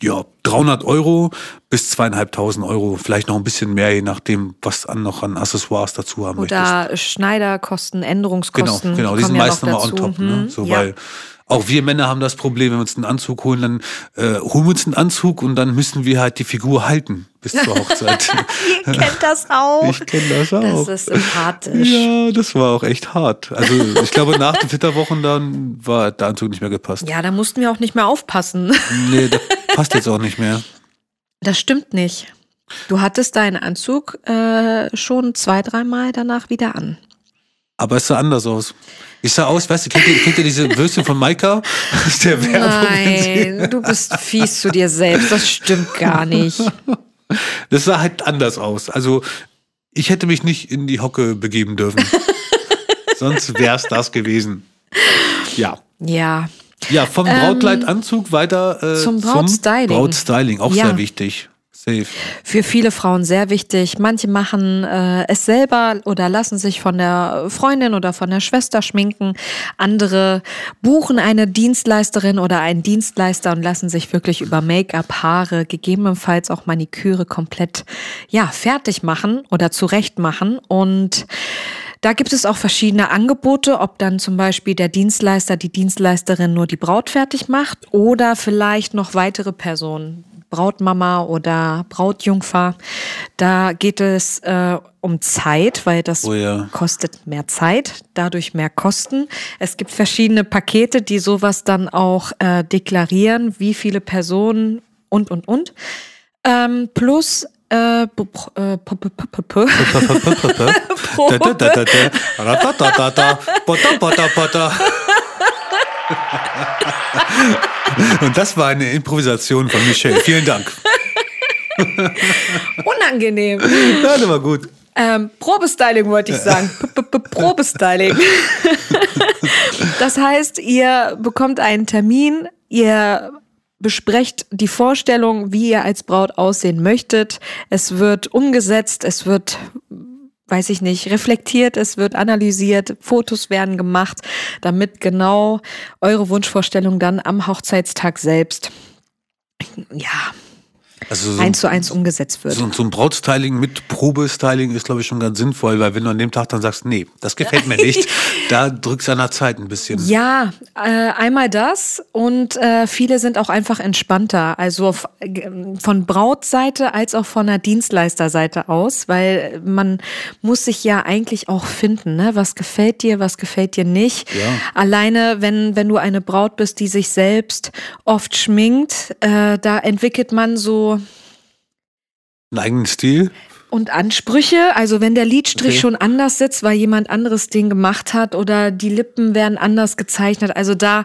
ja, 300 Euro bis zweieinhalbtausend Euro, vielleicht noch ein bisschen mehr, je nachdem, was an, noch an Accessoires dazu haben möchtest. Oder Schneiderkosten, Genau, Änderungskosten. genau, die die sind ja meist noch nochmal on dazu. top. Ne? Hm, So, ja. Weil auch wir Männer haben das Problem, wenn wir uns einen Anzug holen, dann äh, holen wir uns einen Anzug und dann müssen wir halt die Figur halten bis zur [LAUGHS] Hochzeit. Ihr kennt das auch. ich kenne das auch. Das ist sympathisch. ja, das war auch echt hart. Also ich glaube, nach den Flitterwochen dann war der Anzug nicht mehr gepasst. Ja, da mussten wir auch nicht mehr aufpassen. Nee, das passt jetzt auch nicht mehr. Das stimmt nicht. Du hattest deinen Anzug äh, schon zwei, dreimal danach wieder an. Aber es sah anders aus. Ich sah aus, weißt du, kennt ihr, kennt ihr diese Würstchen von Maika? [LAUGHS] Aus der Werbung. Nein, du bist fies zu dir selbst. Das stimmt gar nicht. [LAUGHS] Das sah halt anders aus. Also ich hätte mich nicht in die Hocke begeben dürfen. [LAUGHS] Sonst wäre es das gewesen. Ja. Ja. Ja, vom Brautkleidanzug weiter äh, Ähm, zum Brautstyling. Brautstyling, auch Ja. sehr wichtig. Safe. Für viele Frauen sehr wichtig. Manche machen äh, es selber oder lassen sich von der Freundin oder von der Schwester schminken. Andere buchen eine Dienstleisterin oder einen Dienstleister und lassen sich wirklich über Make-up, Haare, gegebenenfalls auch Maniküre komplett ja fertig machen oder zurecht machen und da gibt es auch verschiedene Angebote, ob dann zum Beispiel der Dienstleister, die Dienstleisterin nur die Braut fertig macht oder vielleicht noch weitere Personen. Brautmama oder Brautjungfer. Da geht es äh, um Zeit, weil das Oh ja. kostet mehr Zeit, dadurch mehr Kosten. Es gibt verschiedene Pakete, die sowas dann auch äh, deklarieren, wie viele Personen und, und, und. Ähm, plus äh, [LAUGHS] Und das war eine Improvisation von Michelle. Vielen Dank. [LAUGHS] unangenehm. Ja, das war gut. Ähm, Probestyling wollte ich sagen. P -p -p Probestyling. [LAUGHS] das heißt, ihr bekommt einen Termin, ihr besprecht die Vorstellung, wie ihr als Braut aussehen möchtet. Es wird umgesetzt, es wird, weiß ich nicht, reflektiert, es wird analysiert, Fotos werden gemacht, damit genau eure Wunschvorstellung dann am Hochzeitstag selbst, ja, Also so, eins zu eins umgesetzt wird. so, so ein Brautstyling mit Probestyling ist, glaube ich, schon ganz sinnvoll, weil wenn du an dem Tag dann sagst, nee, das gefällt mir nicht, [LAUGHS] da drückst du an der Zeit ein bisschen. Ja, äh, einmal das und äh, viele sind auch einfach entspannter, also äh, von Brautseite als auch von der Dienstleisterseite aus, weil man muss sich ja eigentlich auch finden, ne? was gefällt dir, was gefällt dir nicht. Ja. Alleine, wenn, wenn du eine Braut bist, die sich selbst oft schminkt, äh, da entwickelt man so Einen eigenen Stil. und Ansprüche, also wenn der Lidstrich Okay. schon anders sitzt, weil jemand anderes den gemacht hat oder die Lippen werden anders gezeichnet, also da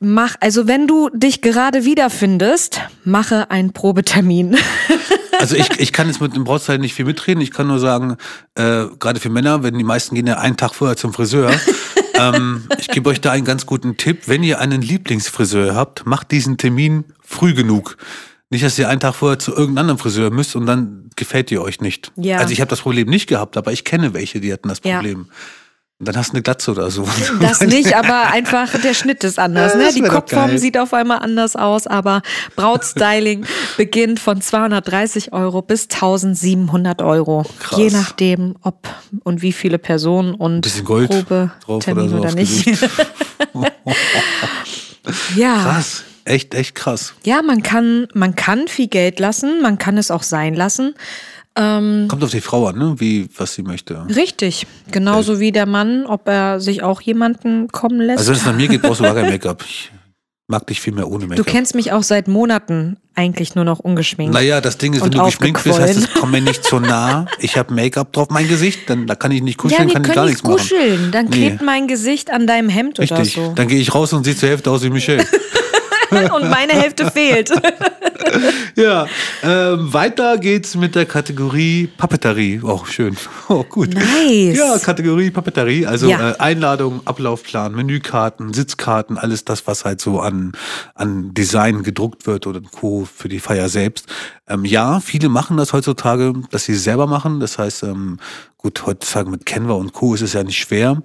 mach, also wenn du dich gerade wiederfindest, mache einen Probetermin. [LAUGHS] Also ich, ich kann jetzt mit dem Brautstyling nicht viel mitreden. Ich kann nur sagen, äh, gerade für Männer, wenn die meisten gehen ja einen Tag vorher zum Friseur. [LAUGHS] ähm, ich gebe euch da einen ganz guten Tipp. Wenn ihr einen Lieblingsfriseur habt, macht diesen Termin früh genug. Nicht, dass ihr einen Tag vorher zu irgendeinem anderen Friseur müsst und dann gefällt ihr euch nicht. Ja. Also ich habe das Problem nicht gehabt, aber ich kenne welche, die hatten das Ja. Problem. Und dann hast du eine Glatze oder so. [LAUGHS] Das nicht, aber einfach der Schnitt ist anders. Ja, Ne? Die Kopfform sieht auf einmal anders aus, aber Brautstyling [LAUGHS] beginnt von 230 Euro bis 1700 Euro. Krass. Je nachdem, ob und wie viele Personen und Probe, Termin oder so oder nicht. [LAUGHS] Ja. Krass. Echt, echt krass. Ja, man kann, man kann viel Geld lassen, man kann es auch sein lassen. Ähm, Kommt auf die Frau an, ne? wie, was sie möchte. richtig. Genauso wie der Mann, ob er sich auch jemanden kommen lässt. Also wenn es nach mir geht, brauchst du gar kein Make-up. [LAUGHS] Ich mag dich viel mehr ohne du Make-up. kennst mich auch seit Monaten eigentlich nur noch ungeschminkt. Naja, das Ding ist, wenn du geschminkt bist, heißt es, komm mir nicht zu nah. [LAUGHS] Ich habe Make-up drauf, mein Gesicht, dann da kann ich nicht ja, kuscheln, wir kann ich gar nicht nichts machen. kuscheln. Dann Nee. klebt mein Gesicht an deinem Hemd oder Richtig. so. Dann gehe ich raus und sehe zur Hälfte aus wie Michelle. [LAUGHS] und meine Hälfte fehlt. [LAUGHS] Ja, ähm, weiter geht's mit der Kategorie Papeterie. Auch schön. [LAUGHS] Oh, gut. Nice. Ja, Kategorie Papeterie. Also Ja. äh, Einladung, Ablaufplan, Menükarten, Sitzkarten, alles das, was halt so an, an Design gedruckt wird oder Co. für die Feier selbst. Ähm, ja, viele machen das heutzutage, dass sie es selber machen. Das heißt, ähm, gut, heutzutage mit Canva und Co. ist es ja nicht schwer.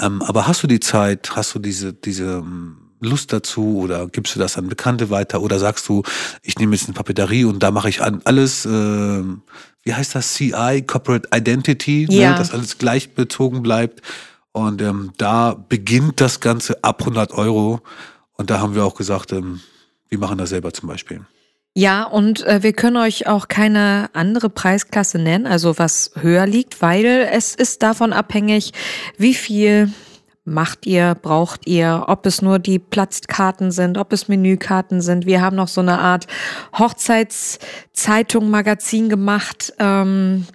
Ähm, aber hast du die Zeit, hast du diese, diese ähm, Lust dazu oder gibst du das an Bekannte weiter oder sagst du, ich nehme jetzt eine Papeterie und da mache ich an alles, äh, wie heißt das, CI, Corporate Identity, Ja. ne, dass alles gleich bezogen bleibt. Und ähm, da beginnt das Ganze ab 100 Euro. Und da haben wir auch gesagt, ähm, wir machen das selber zum Beispiel. Ja, und äh, wir können euch auch keine andere Preisklasse nennen, also was höher liegt, weil es ist davon abhängig, wie viel macht ihr, braucht ihr, ob es nur die Platzkarten sind, ob es Menükarten sind. Wir haben noch so eine Art Hochzeitszeitung, Magazin gemacht. Ähm,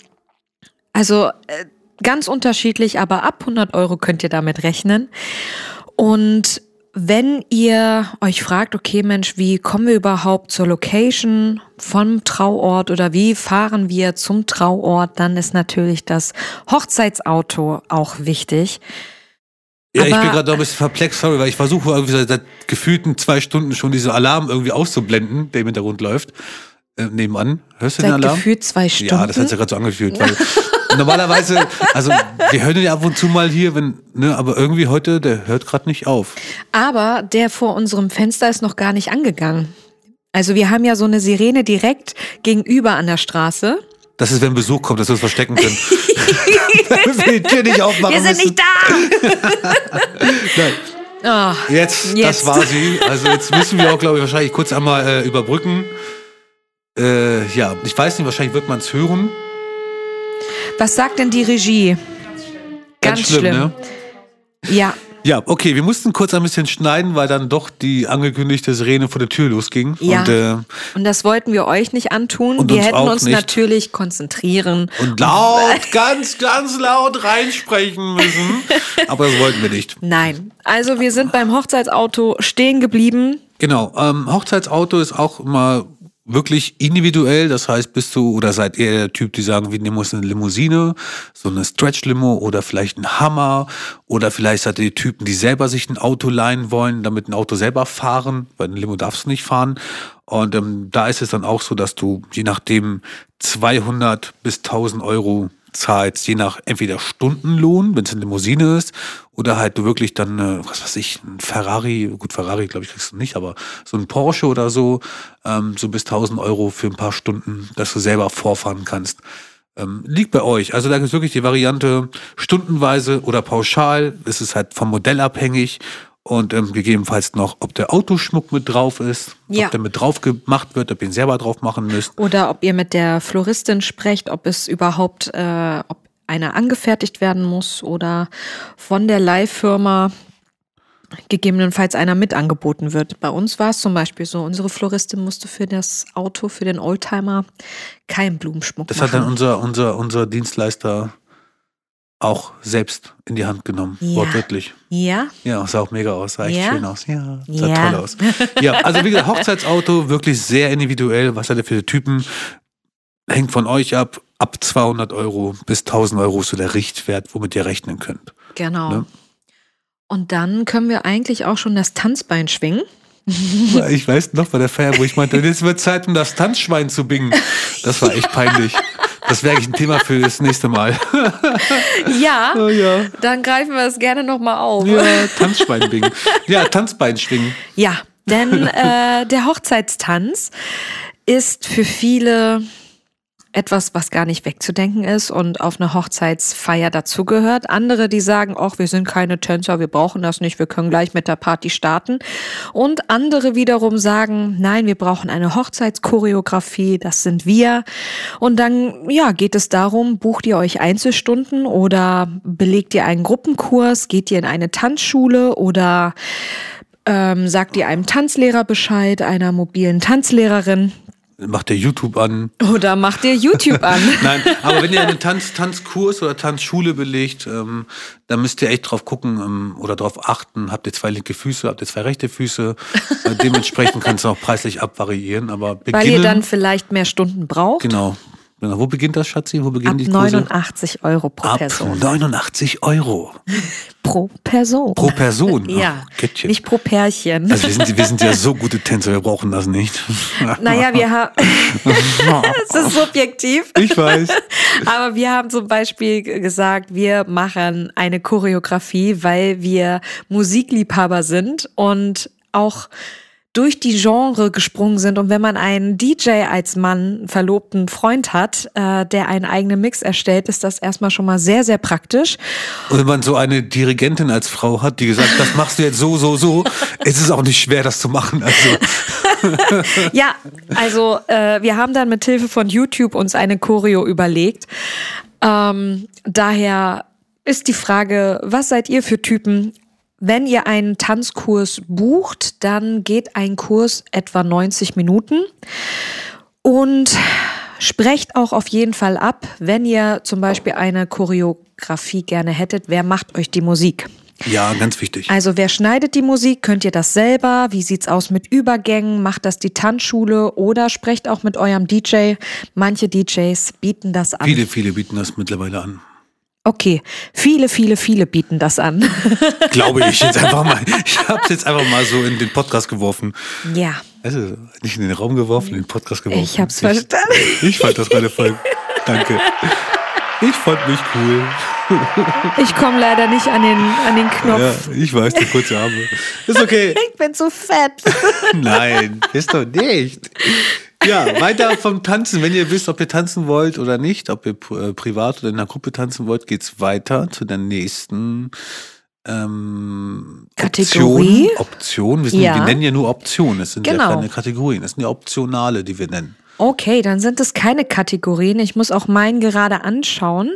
also äh, ganz unterschiedlich, aber ab 100 Euro könnt ihr damit rechnen. Und wenn ihr euch fragt, okay Mensch, wie kommen wir überhaupt zur Location vom Trauort oder wie fahren wir zum Trauort, dann ist natürlich das Hochzeitsauto auch wichtig. Ja, ich Aber- bin gerade noch ein bisschen perplex, sorry, weil ich versuche irgendwie seit, seit gefühlten zwei Stunden schon diese Alarm irgendwie auszublenden, der im Hintergrund läuft. Äh, nebenan. Hörst du den Seit Alarm? gefühlt zwei Stunden. Ja, das hat sich gerade so angefühlt. [LAUGHS] Normalerweise, also wir hören ihn ab und zu mal hier, wenn, ne, aber irgendwie heute, der hört gerade nicht auf. Aber der vor unserem Fenster ist noch gar nicht angegangen. Also wir haben ja so eine Sirene direkt gegenüber an der Straße. Das ist, wenn Besuch kommt, dass wir uns verstecken können. [LAUGHS] Damit wir die Tür nicht aufmachen Wir sind müssen. nicht da! [LAUGHS] Nein. Ah, Jetzt, Jetzt. das war sie. Also jetzt müssen wir auch, glaube ich, wahrscheinlich kurz einmal äh, überbrücken. Äh, ja, ich weiß nicht, wahrscheinlich wird man es hören. was sagt denn die Regie? Ganz, schlimm. ne? Ja, Ja, okay, wir mussten kurz ein bisschen schneiden, weil dann doch die angekündigte Sirene vor der Tür losging. Ja. Und, äh, und das wollten wir euch nicht antun. Und wir uns hätten uns nicht. natürlich konzentrieren. und laut, [LAUGHS] ganz, ganz laut reinsprechen müssen. [LAUGHS] Aber das wollten wir nicht. Nein, also wir sind beim Hochzeitsauto stehen geblieben. Genau, ähm, Hochzeitsauto ist auch immer wirklich individuell. Das heißt, bist du oder seid ihr der Typ, die sagen, wir nehmen uns eine Limousine, so eine Stretch-Limo oder vielleicht ein Hammer oder vielleicht seid ihr die Typen, die selber sich ein Auto leihen wollen, damit ein Auto selber fahren, weil ein Limo darfst du nicht fahren. Und ähm, da ist es dann auch so, dass du je nachdem 200 bis 1000 Euro zahlst, je nach entweder Stundenlohn, wenn es eine Limousine ist, oder halt du wirklich dann, äh, was weiß ich, ein Ferrari, gut, Ferrari glaube ich kriegst du nicht, aber so ein Porsche oder so, ähm, so bis 1000 Euro für ein paar Stunden, dass du selber vorfahren kannst. Ähm, liegt bei euch. Also da gibt es wirklich die Variante stundenweise oder pauschal. Es ist halt vom Modell abhängig und ähm, gegebenenfalls noch, ob der Autoschmuck mit drauf ist, Ja. ob der mit drauf gemacht wird, ob ihr ihn selber drauf machen müsst. Oder ob ihr mit der Floristin sprecht, ob es überhaupt, äh, ob einer angefertigt werden muss oder von der Leihfirma gegebenenfalls einer mit angeboten wird. Bei uns war es zum Beispiel so, unsere Floristin musste für das Auto, für den Oldtimer keinen Blumenschmuck Das machen. hat dann unser, unser, unser Dienstleister auch selbst in die Hand genommen, Ja. wortwörtlich. ja, Ja, sah auch mega aus, sah echt Ja? schön aus. Ja, sah Ja. toll aus. Ja, [LAUGHS] also wie gesagt, Hochzeitsauto, wirklich sehr individuell. Was hat er für Typen? Hängt von euch ab. Ab 200 Euro bis 1000 Euro ist so der Richtwert, womit ihr rechnen könnt. genau. Ne? Und dann können wir eigentlich auch schon das Tanzbein schwingen. [LAUGHS] Ich weiß noch bei der Feier, wo ich meinte, jetzt wird Zeit, um das Tanzschwein zu bingen. Das war echt peinlich. [LAUGHS] Das wäre eigentlich ein Thema für das nächste Mal. Ja, [LAUGHS] Oh ja. dann greifen wir es gerne nochmal auf. Ja, bingen. Ja, Tanzbein schwingen. Ja, denn äh, der Hochzeitstanz ist für viele etwas, was gar nicht wegzudenken ist und auf eine Hochzeitsfeier dazugehört. Andere, die sagen, ach, wir sind keine Tänzer, wir brauchen das nicht, wir können gleich mit der Party starten. Und andere wiederum sagen, nein, wir brauchen eine Hochzeitschoreografie, das sind wir. Und dann, ja, geht es darum, bucht ihr euch Einzelstunden oder belegt ihr einen Gruppenkurs, geht ihr in eine Tanzschule oder ähm, sagt ihr einem Tanzlehrer Bescheid, einer mobilen Tanzlehrerin. Macht der YouTube an. Oder mach dir YouTube an. [LAUGHS] Nein, aber wenn ihr einen Tanz, Tanzkurs oder Tanzschule belegt, ähm, dann müsst ihr echt drauf gucken ähm, oder drauf achten. Habt ihr zwei linke Füße, habt ihr zwei rechte Füße? Äh, dementsprechend kann es auch preislich abvariieren. Aber beginnen, Weil ihr dann vielleicht mehr Stunden braucht. genau. Genau. Wo beginnt das, Schatzi? Wo beginnen Ab die Kurse? 89 Euro pro Ab Person. 89 Euro [LAUGHS] Pro Person. pro Person. [LAUGHS] ja, Ach, nicht pro Pärchen. Also wir sind, wir sind ja [LAUGHS] so gute Tänzer, wir brauchen das nicht. naja, wir haben. Es ist subjektiv. Ich weiß. Aber wir haben zum Beispiel gesagt, wir machen eine Choreografie, weil wir Musikliebhaber sind und auch durch die Genre gesprungen sind. Und wenn man einen DJ als Mann, verlobten Freund hat, äh, der einen eigenen Mix erstellt, ist das erstmal schon mal sehr, sehr praktisch. Und wenn man so eine Dirigentin als Frau hat, die gesagt, das machst du jetzt so, so, so, es ist auch nicht schwer, das zu machen. Also [LAUGHS] Ja, also äh, wir haben dann mit Hilfe von YouTube uns eine Choreo überlegt. Ähm, daher ist die Frage, was seid ihr für Typen? Wenn ihr einen Tanzkurs bucht, dann geht ein Kurs etwa 90 Minuten. Und sprecht auch auf jeden Fall ab, wenn ihr zum Beispiel eine Choreografie gerne hättet, wer macht euch die Musik? ja, ganz wichtig. Also wer schneidet die Musik? Könnt ihr das selber? Wie sieht's aus mit Übergängen? Macht das die Tanzschule oder sprecht auch mit eurem DJ? Manche DJs bieten das an. Viele, viele bieten das mittlerweile an. Okay, viele, viele, viele bieten das an. [LAUGHS] Glaube ich jetzt einfach mal. [LAUGHS] Ich habe es jetzt einfach mal so in den Podcast geworfen. ja, Also nicht in den Raum geworfen, in den Podcast geworfen. ich hab's verstanden. Ich fand das meine Folge. Danke. Ich fand mich cool. Ich komme leider nicht an den, an den Knopf. Ja, ich weiß, die kurze Arme. Ist okay. [LAUGHS] Ich bin zu fett. Nein, ist doch nicht. Ja, weiter vom Tanzen. Wenn ihr wisst, ob ihr tanzen wollt oder nicht, ob ihr äh, privat oder in einer Gruppe tanzen wollt, geht's weiter zu der nächsten ähm, Kategorie? Option. Option. Wir, sind, Ja. wir nennen ja nur Optionen. Es sind Genau. ja keine Kategorien. Es sind ja Optionale, die wir nennen. Okay, dann sind es keine Kategorien. Ich muss auch meinen gerade anschauen,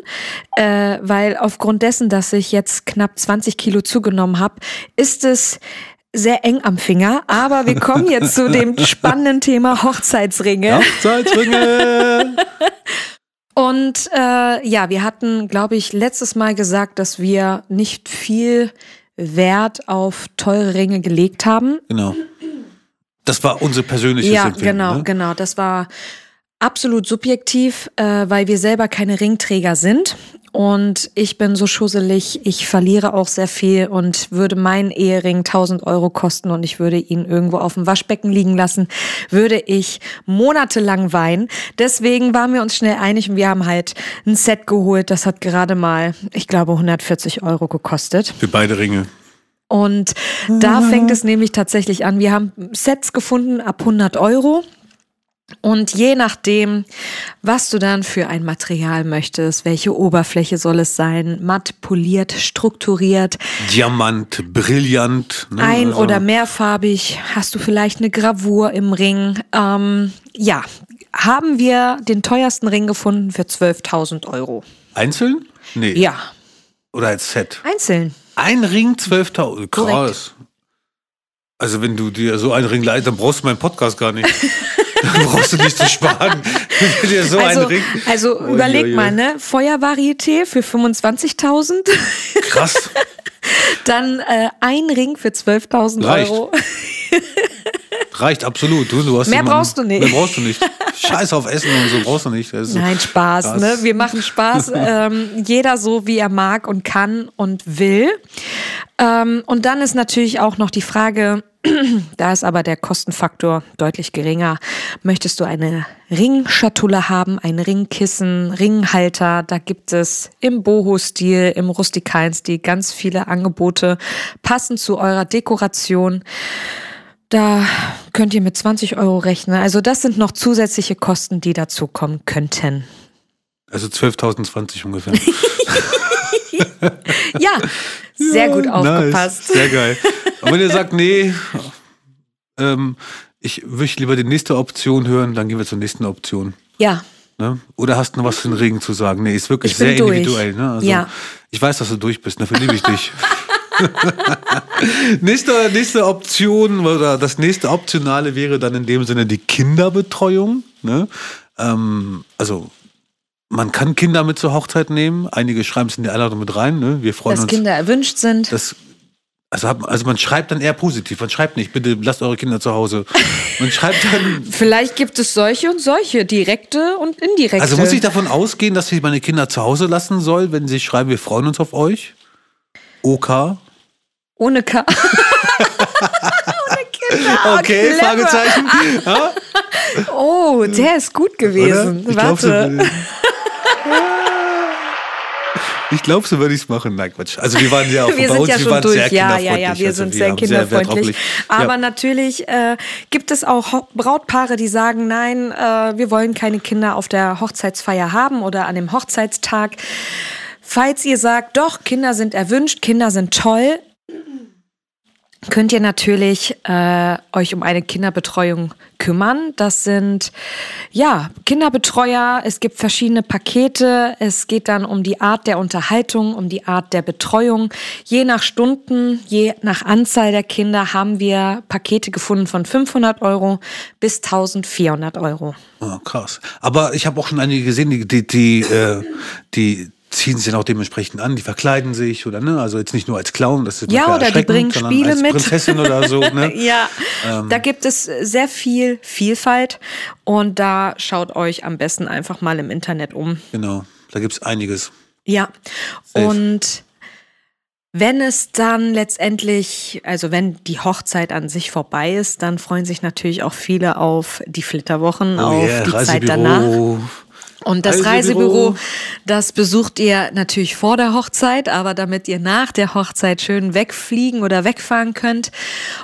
äh, weil aufgrund dessen, dass ich jetzt knapp 20 Kilo zugenommen habe, ist es sehr eng am Finger. Aber wir kommen jetzt zu dem [LAUGHS] spannenden Thema Hochzeitsringe. Hochzeitsringe! [LAUGHS] Und äh, ja, wir hatten, glaube ich, letztes Mal gesagt, dass wir nicht viel Wert auf teure Ringe gelegt haben. genau. Das war unsere persönliche Ja, Empfinden, genau, ne? genau. Das war absolut subjektiv, äh, weil wir selber keine Ringträger sind. Und ich bin so schusselig, ich verliere auch sehr viel und würde meinen Ehering 1000 Euro kosten und ich würde ihn irgendwo auf dem Waschbecken liegen lassen, würde ich monatelang weinen. Deswegen waren wir uns schnell einig und wir haben halt ein Set geholt, das hat gerade mal, ich glaube, 140 Euro gekostet. Für beide Ringe. Und da fängt es nämlich tatsächlich an. Wir haben Sets gefunden ab 100 Euro. Und je nachdem, was du dann für ein Material möchtest, welche Oberfläche soll es sein, matt, poliert, strukturiert, Diamant, brillant. Ne? ein- Also- oder mehrfarbig, hast du vielleicht eine Gravur im Ring. Ähm, ja, haben wir den teuersten Ring gefunden für 12.000 Euro. Einzeln? Nee. Ja, Oder als Set. einzeln. Ein Ring 12.000. Krass. Korrekt. Also wenn du dir so einen Ring leistest, dann brauchst du meinen Podcast gar nicht. [LAUGHS] [LAUGHS] brauchst du nicht zu sparen. [LAUGHS] Dir so also, einen Ring. also Ui, überleg ui, ui. mal, ne? Feuervarieté für 25.000. Krass. [LAUGHS] Dann äh, ein Ring für 12.000 Reicht. Euro. Reicht absolut. Du, du hast Mehr jemanden- brauchst du nicht. Mehr brauchst du nicht. Scheiß auf Essen und so brauchst du nicht. Nein, Spaß, krass. ne? Wir machen Spaß. ähm, jeder so, wie er mag und kann und will. Ähm, und dann ist natürlich auch noch die Frage, da ist aber der Kostenfaktor deutlich geringer. Möchtest du eine Ringschatulle haben, ein Ringkissen, Ringhalter? Da gibt es im Boho-Stil, im rustikalen Stil ganz viele Angebote passend zu eurer Dekoration. Da könnt ihr mit 20 Euro rechnen. Also das sind noch zusätzliche Kosten, die dazukommen könnten. Also 12.020 ungefähr. [LAUGHS] Ja, sehr gut Nice. aufgepasst. Sehr geil. Und wenn ihr sagt, nee, ähm, ich möchte lieber die nächste Option hören, dann gehen wir zur nächsten Option. Ja, Ne? Oder hast du noch was zu den Regen zu sagen? Nee, ist wirklich sehr durch. individuell. Ne? Also, Ja. Ich weiß, dass du durch bist, dafür liebe ich dich. [LAUGHS] nächste, nächste Option oder das nächste Optionale wäre dann in dem Sinne die Kinderbetreuung. Ne? Ähm, also man kann Kinder mit zur Hochzeit nehmen. Einige schreiben es in die Einladung mit rein. Ne? Wir freuen Dass uns. Kinder erwünscht sind. Das, also, also man schreibt dann eher positiv. Man schreibt nicht, bitte lasst eure Kinder zu Hause. [LAUGHS] Man schreibt dann. Vielleicht gibt es solche und solche, direkte und indirekte. Also muss ich davon ausgehen, dass ich meine Kinder zu Hause lassen soll, wenn sie schreiben, wir freuen uns auf euch? OK. Ohne K. [LAUGHS] Ohne Kinder. Okay, clever. Fragezeichen. Ja? Oh, der ist gut gewesen. Warte. Ich glaube, so würde ich es machen. Nein, Quatsch. Also wir waren ja [LAUGHS] auch wir bei sind uns, ja wir schon waren durch. sehr Ja, ja, kinderfreundlich. ja, wir Also sind sehr haben kinderfreundlich. Gelegt. Aber ja. natürlich äh, gibt es auch Brautpaare, die sagen, nein, äh, wir wollen keine Kinder auf der Hochzeitsfeier haben oder an dem Hochzeitstag. Falls ihr sagt, doch, Kinder sind erwünscht, Kinder sind toll, könnt ihr natürlich äh, euch um eine Kinderbetreuung kümmern. Das sind ja Kinderbetreuer. Es gibt verschiedene Pakete. Es geht dann um die Art der Unterhaltung, um die Art der Betreuung. Je nach Stunden, je nach Anzahl der Kinder haben wir Pakete gefunden von 500 Euro bis 1400 Euro. Oh, krass. Aber ich habe auch schon einige gesehen, die, die, die, äh, die ziehen sich dann auch dementsprechend an, die verkleiden sich oder ne, also jetzt nicht nur als Clown, das ist Ja, oder die bringen Spiele als mit. Prinzessin oder so, ne? [LAUGHS] Ja, da gibt es sehr viel Vielfalt und da schaut euch am besten einfach mal im Internet um. Genau, da gibt's einiges. Ja, Safe. und wenn es dann letztendlich, also wenn die Hochzeit an sich vorbei ist, dann freuen sich natürlich auch viele auf die Flitterwochen, auf Oh yeah, die Zeit danach. Und das Reisebüro. Reisebüro, das besucht ihr natürlich vor der Hochzeit, aber damit ihr nach der Hochzeit schön wegfliegen oder wegfahren könnt.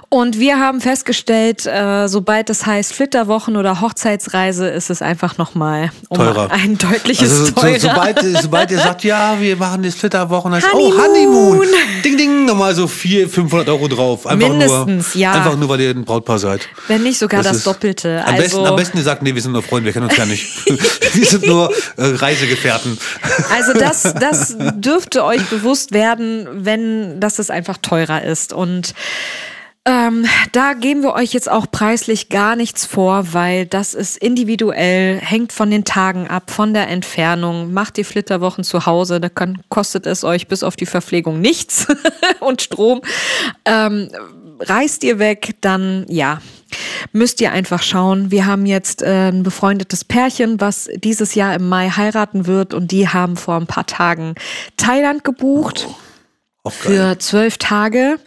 Und wir haben festgestellt, äh, sobald es heißt Flitterwochen oder Hochzeitsreise, ist es einfach nochmal um Teurer. ein deutliches Also so, teurer. sobald, sobald ihr sagt, ja, wir machen das Flitterwochen, heißt oh Honeymoon. Honeymoon, ding ding, nochmal so 400, 500 Euro drauf. Einfach Mindestens, nur, ja. Einfach nur, weil ihr ein Brautpaar seid. Wenn nicht sogar das, ist- Doppelte. Am, also, besten, am besten ihr sagt, nee, wir sind nur Freunde, wir kennen uns ja nicht. [LAUGHS] wir sind nur äh, Reisegefährten. [LAUGHS] Also das, das dürfte euch bewusst werden, wenn, dass es einfach teurer ist. Und ähm, da geben wir euch jetzt auch preislich gar nichts vor, weil das ist individuell, hängt von den Tagen ab, von der Entfernung. Macht die Flitterwochen zu Hause, da kann, kostet es euch bis auf die Verpflegung nichts [LAUGHS] und Strom. Ähm, reist ihr weg, dann ja, müsst ihr einfach schauen. Wir haben jetzt äh, ein befreundetes Pärchen, was dieses Jahr im Mai heiraten wird und die haben vor ein paar Tagen Thailand gebucht Auch geil. für zwölf Tage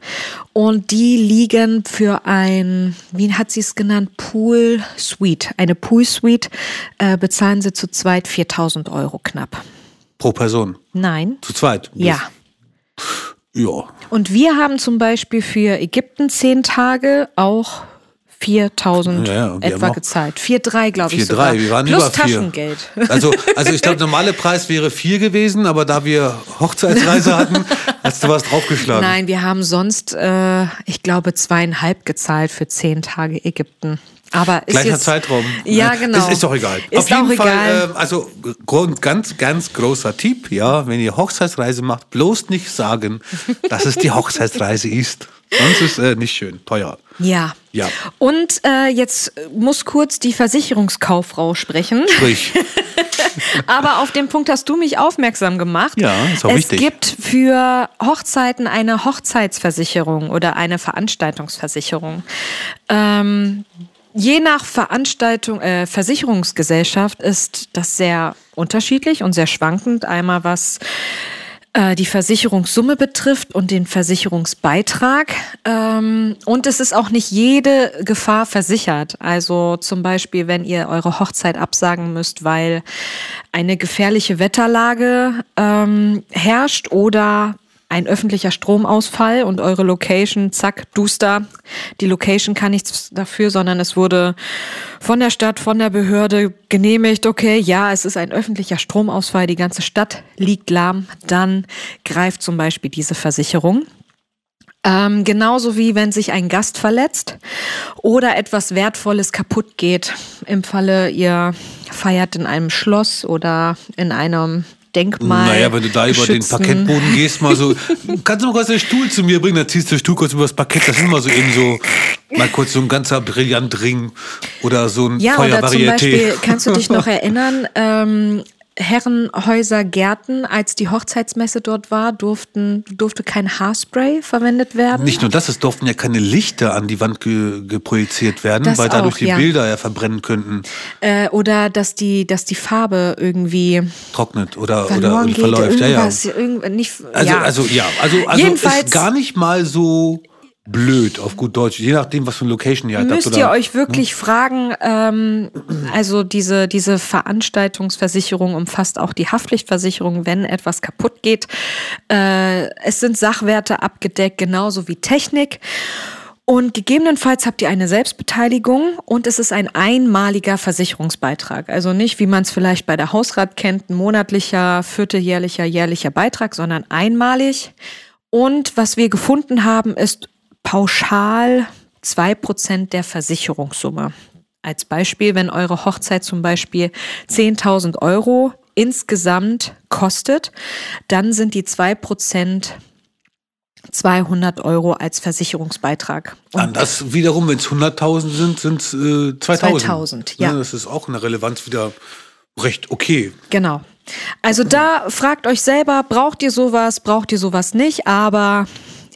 und die liegen für ein, wie hat sie es genannt, Pool Suite, eine Pool Suite, äh, bezahlen sie zu zweit 4000 Euro knapp. Pro Person. Nein. Zu zweit. Ja. Ja. Und wir haben zum Beispiel für Ägypten zehn Tage auch 4000 Ja, etwa gezahlt. 4,3 glaube ich 4,3, sogar. wir waren Plus über vier. Taschengeld. Also, also ich glaube, [LAUGHS] normale Preis wäre vier gewesen, aber da wir Hochzeitsreise hatten, hast du was draufgeschlagen. Nein, wir haben sonst, äh, ich glaube, zweieinhalb gezahlt für zehn Tage Ägypten. Aber Gleicher jetzt, Zeitraum. Ja, Ne? genau. Ist, ist doch egal. Ist Auf jeden auch Fall, egal. äh, also Grund, ganz, ganz großer Tipp, ja, wenn ihr Hochzeitsreise macht, bloß nicht sagen, [LAUGHS] dass es die Hochzeitsreise ist. Sonst ist äh, nicht schön, teuer. ja. Ja. Und äh, jetzt muss kurz die Versicherungskauffrau sprechen. Sprich, [LAUGHS] Aber auf den Punkt hast du mich aufmerksam gemacht. Ja, ist auch es wichtig. gibt für Hochzeiten eine Hochzeitsversicherung oder eine Veranstaltungsversicherung. Ähm, je nach Veranstaltung, äh, Versicherungsgesellschaft ist das sehr unterschiedlich und sehr schwankend. Einmal was äh, die Versicherungssumme betrifft und den Versicherungsbeitrag. Ähm, und es ist auch nicht jede Gefahr versichert. Also zum Beispiel, wenn ihr eure Hochzeit absagen müsst, weil eine gefährliche Wetterlage ähm, herrscht oder ein öffentlicher Stromausfall und eure Location, zack, duster. Die Location kann nichts dafür, sondern es wurde von der Stadt, von der Behörde genehmigt, okay, ja, es ist ein öffentlicher Stromausfall, die ganze Stadt liegt lahm, dann greift zum Beispiel diese Versicherung. Ähm, genauso wie wenn sich ein Gast verletzt oder etwas Wertvolles kaputt geht. Im Falle, ihr feiert in einem Schloss oder in einem Denkmal. Naja, wenn du da über den Parkettboden [LAUGHS] gehst, mal so, kannst du mal kurz den Stuhl zu mir bringen, dann ziehst du den Stuhl kurz über das Parkett, das ist immer so eben so, mal kurz so ein ganzer Brillantring oder so ein Ja, oder zum. Beispiel, kannst du dich noch erinnern, ähm, Herrenhäuser Gärten, als die Hochzeitsmesse dort war, durften, durfte kein Haarspray verwendet werden. Nicht nur das, es durften ja keine Lichter an die Wand ge geprojiziert werden, Das weil dadurch auch, die ja. Bilder ja verbrennen könnten, Äh, oder dass die, dass die Farbe irgendwie trocknet oder, oder geht. verläuft. Ja, ja. Nicht, Also, ja. also ja, also, also Jedenfalls- ist gar nicht mal so blöd auf gut Deutsch, je nachdem, was für eine Location ihr halt habt. Müsst ihr euch wirklich fragen, ähm, also diese, diese Veranstaltungsversicherung umfasst auch die Haftpflichtversicherung, wenn etwas kaputt geht. Äh, es sind Sachwerte abgedeckt, genauso wie Technik. Und gegebenenfalls habt ihr eine Selbstbeteiligung und es ist ein einmaliger Versicherungsbeitrag. Also nicht, wie man es vielleicht bei der Hausrat kennt, ein monatlicher, vierteljährlicher, jährlicher Beitrag, sondern einmalig. Und was wir gefunden haben, ist pauschal 2% der Versicherungssumme. Als Beispiel, wenn eure Hochzeit zum Beispiel 10.000 Euro insgesamt kostet, dann sind die 2% 200 Euro als Versicherungsbeitrag. Und Anders wiederum, wenn es 100.000 sind, sind es äh, 2000. 2000, ja. Das ist auch eine Relevanz wieder recht okay. Genau. Also da fragt euch selber, braucht ihr sowas, braucht ihr sowas nicht, aber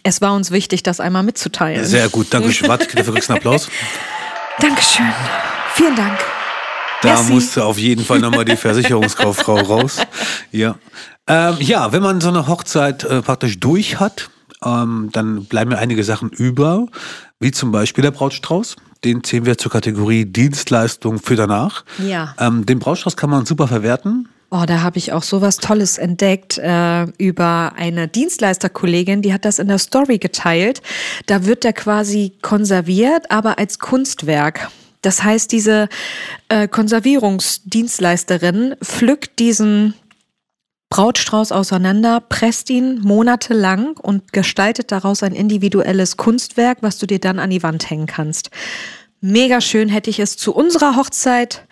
es war uns wichtig, das einmal mitzuteilen. Sehr gut, danke schön. Warte, dafür kriegst du einen Applaus. [LAUGHS] Dankeschön. Vielen Dank. Da Merci. musste auf jeden Fall nochmal die Versicherungskauffrau [LAUGHS] raus. Ja. Ähm, ja, wenn man so eine Hochzeit äh, praktisch durch hat, ähm, dann bleiben ja einige Sachen über, wie zum Beispiel der Brautstrauß. Den zählen wir zur Kategorie Dienstleistung für danach. Ja. Ähm, den Brautstrauß kann man super verwerten. Oh, da habe ich auch sowas Tolles entdeckt äh, über eine Dienstleisterkollegin, die hat das in der Story geteilt. Da wird der quasi konserviert, aber als Kunstwerk. Das heißt, diese äh, Konservierungsdienstleisterin pflückt diesen Brautstrauß auseinander, presst ihn monatelang und gestaltet daraus ein individuelles Kunstwerk, was du dir dann an die Wand hängen kannst. Mega schön hätte ich es zu unserer Hochzeit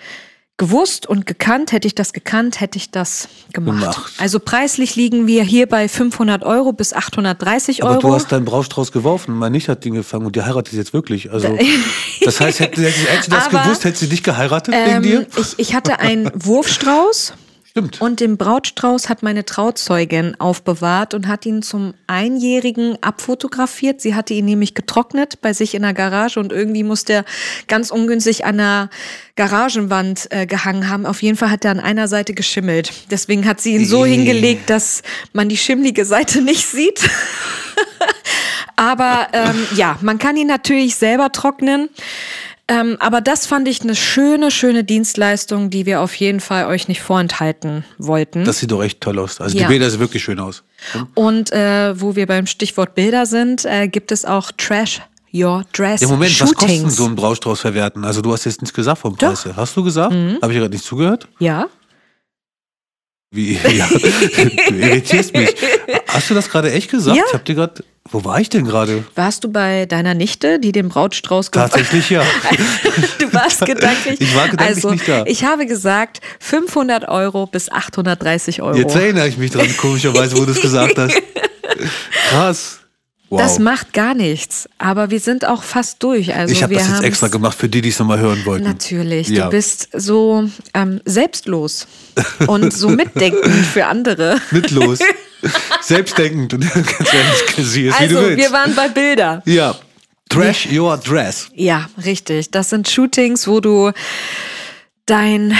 gewusst und gekannt. Hätte ich das gekannt, hätte ich das gemacht. Gemacht. Also preislich liegen wir hier bei 500 Euro bis 830 Aber Euro. du hast deinen Brautstrauß geworfen, mein Nicht hat den gefangen und die heiratet jetzt wirklich. Also, [LAUGHS] das heißt, hätte, hätte, hätte sie das Aber, gewusst, hätte sie dich geheiratet wegen ähm, dir? ich, ich hatte einen Wurfstrauß. Stimmt. Und den Brautstrauß hat meine Trauzeugin aufbewahrt und hat ihn zum Einjährigen abfotografiert. Sie hatte ihn nämlich getrocknet bei sich in der Garage und irgendwie muss der ganz ungünstig an der Garagenwand äh, gehangen haben. Auf jeden Fall hat er an einer Seite geschimmelt. Deswegen hat sie ihn so Ih. hingelegt, dass man die schimmlige Seite nicht sieht. [LAUGHS] Aber ähm, ja, man kann ihn natürlich selber trocknen. Ähm, aber das fand ich eine schöne, schöne Dienstleistung, die wir auf jeden Fall euch nicht vorenthalten wollten. Das sieht doch echt toll aus. Also Ja. die Bilder sehen wirklich schön aus. Und äh, wo wir beim Stichwort Bilder sind, äh, gibt es auch Trash Your Dress Ja, Moment, was kostet Shootings. so ein Brautstrauß verwerten? Also du hast jetzt nichts gesagt vom Preis. Hast du gesagt? Mhm. Habe ich gerade nicht zugehört? ja, Wie? [LAUGHS] Ja, du irritierst mich. Hast du das gerade echt gesagt? Ja. Ich habe dir gerade. Wo war ich denn gerade? warst du bei deiner Nichte, die den Brautstrauß Tatsächlich ja. [LAUGHS] Du warst gedanklich. Ich war gedanklich also, nicht da. Ich habe gesagt 500 Euro bis 830 Euro. Jetzt erinnere ich mich dran, komischerweise, wo du es gesagt hast. [LAUGHS] Krass. Wow. Das macht gar nichts. Aber wir sind auch fast durch. Also ich habe das jetzt extra gemacht für die, die es nochmal hören wollten. Natürlich. Ja. Du bist so ähm, selbstlos und so [LAUGHS] mitdenkend für andere. Mitlos. [LAUGHS] Selbstdenkend und [LAUGHS] ganz ehrlich, sieh es, wie du Also, willst. wir waren bei Bilder. ja. Trash your dress. Ja, richtig. Das sind Shootings, wo du dein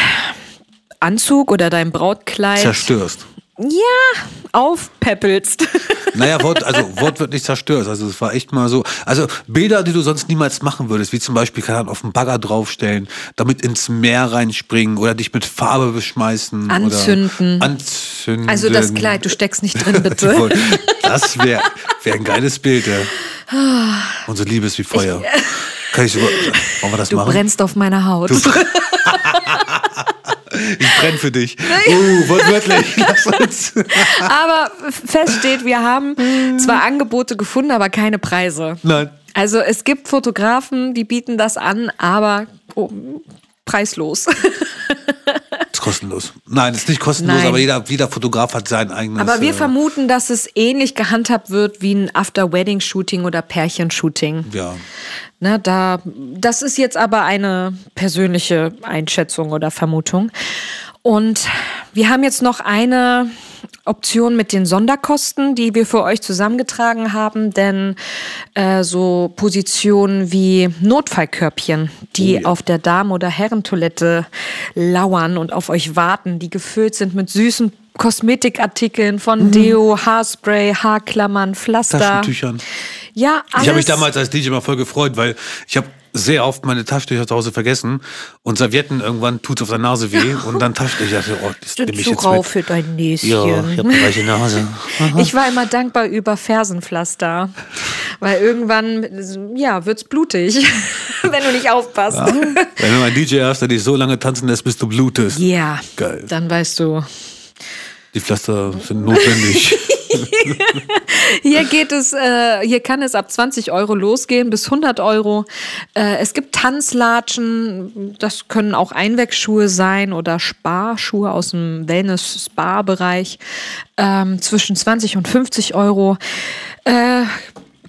Anzug oder dein Brautkleid Zerstörst. Ja, aufpäppelst. [LAUGHS] Naja, Wort, also wortwörtlich zerstört. Also es war echt mal so. Also Bilder, die du sonst niemals machen würdest, wie zum Beispiel keine Ahnung, auf den Bagger draufstellen, damit ins Meer reinspringen oder dich mit Farbe beschmeißen. Anzünden. Oder anzünden. Also das Kleid, du steckst nicht drin, [LAUGHS] bitte. Das wäre wär ein geiles Bild. Ja. Unsere Liebe ist wie Feuer. Kann ich sogar, wollen wir das Du machen? brennst auf meiner Haut. [LAUGHS] Ich brenne für dich. Uh, wortwörtlich. [LAUGHS] Lass uns. Aber fest steht, wir haben zwar Angebote gefunden, aber keine Preise. Nein. Also es gibt Fotografen, die bieten das an, aber oh, preislos. [LAUGHS] Ist kostenlos. Nein, ist nicht kostenlos, Nein. aber jeder, jeder Fotograf hat sein eigenes. Aber wir äh, vermuten, dass es ähnlich gehandhabt wird wie ein After-Wedding-Shooting oder Pärchenshooting. Ja. Ne, da, das ist jetzt aber eine persönliche Einschätzung oder Vermutung. Und wir haben jetzt noch eine Option mit den Sonderkosten, die wir für euch zusammengetragen haben, denn äh, so Positionen wie Notfallkörbchen, die Oh ja. auf der Damen- oder Herrentoilette lauern und auf euch warten, die gefüllt sind mit süßen Kosmetikartikeln von Mhm. Deo, Haarspray, Haarklammern, Pflaster. Taschentüchern. Ja, alles. Ich habe mich damals als DJ immer voll gefreut, weil ich habe sehr oft meine Taschentücher zu Hause vergessen und Servietten irgendwann tut's auf der Nase weh und dann Taschentücher. Ich oh, das nehme ich jetzt mit. für dein Näschen. Ja, ich habe eine Nase. [LAUGHS] Ich war immer dankbar über Fersenpflaster, weil irgendwann, ja, wird's blutig, [LAUGHS] wenn du nicht aufpasst. Wenn du ein DJ hast, der dich so lange tanzen lässt, bis du blutest. Ja, Geil. dann weißt du. Die Pflaster sind notwendig. [LAUGHS] [LAUGHS] Hier geht es, äh, hier kann es ab 20 Euro losgehen bis 100 Euro. Äh, es gibt Tanzlatschen, das können auch Einwegschuhe sein oder Sparschuhe aus dem Wellness-Spa-Bereich ähm, zwischen 20 und 50 Euro. Äh,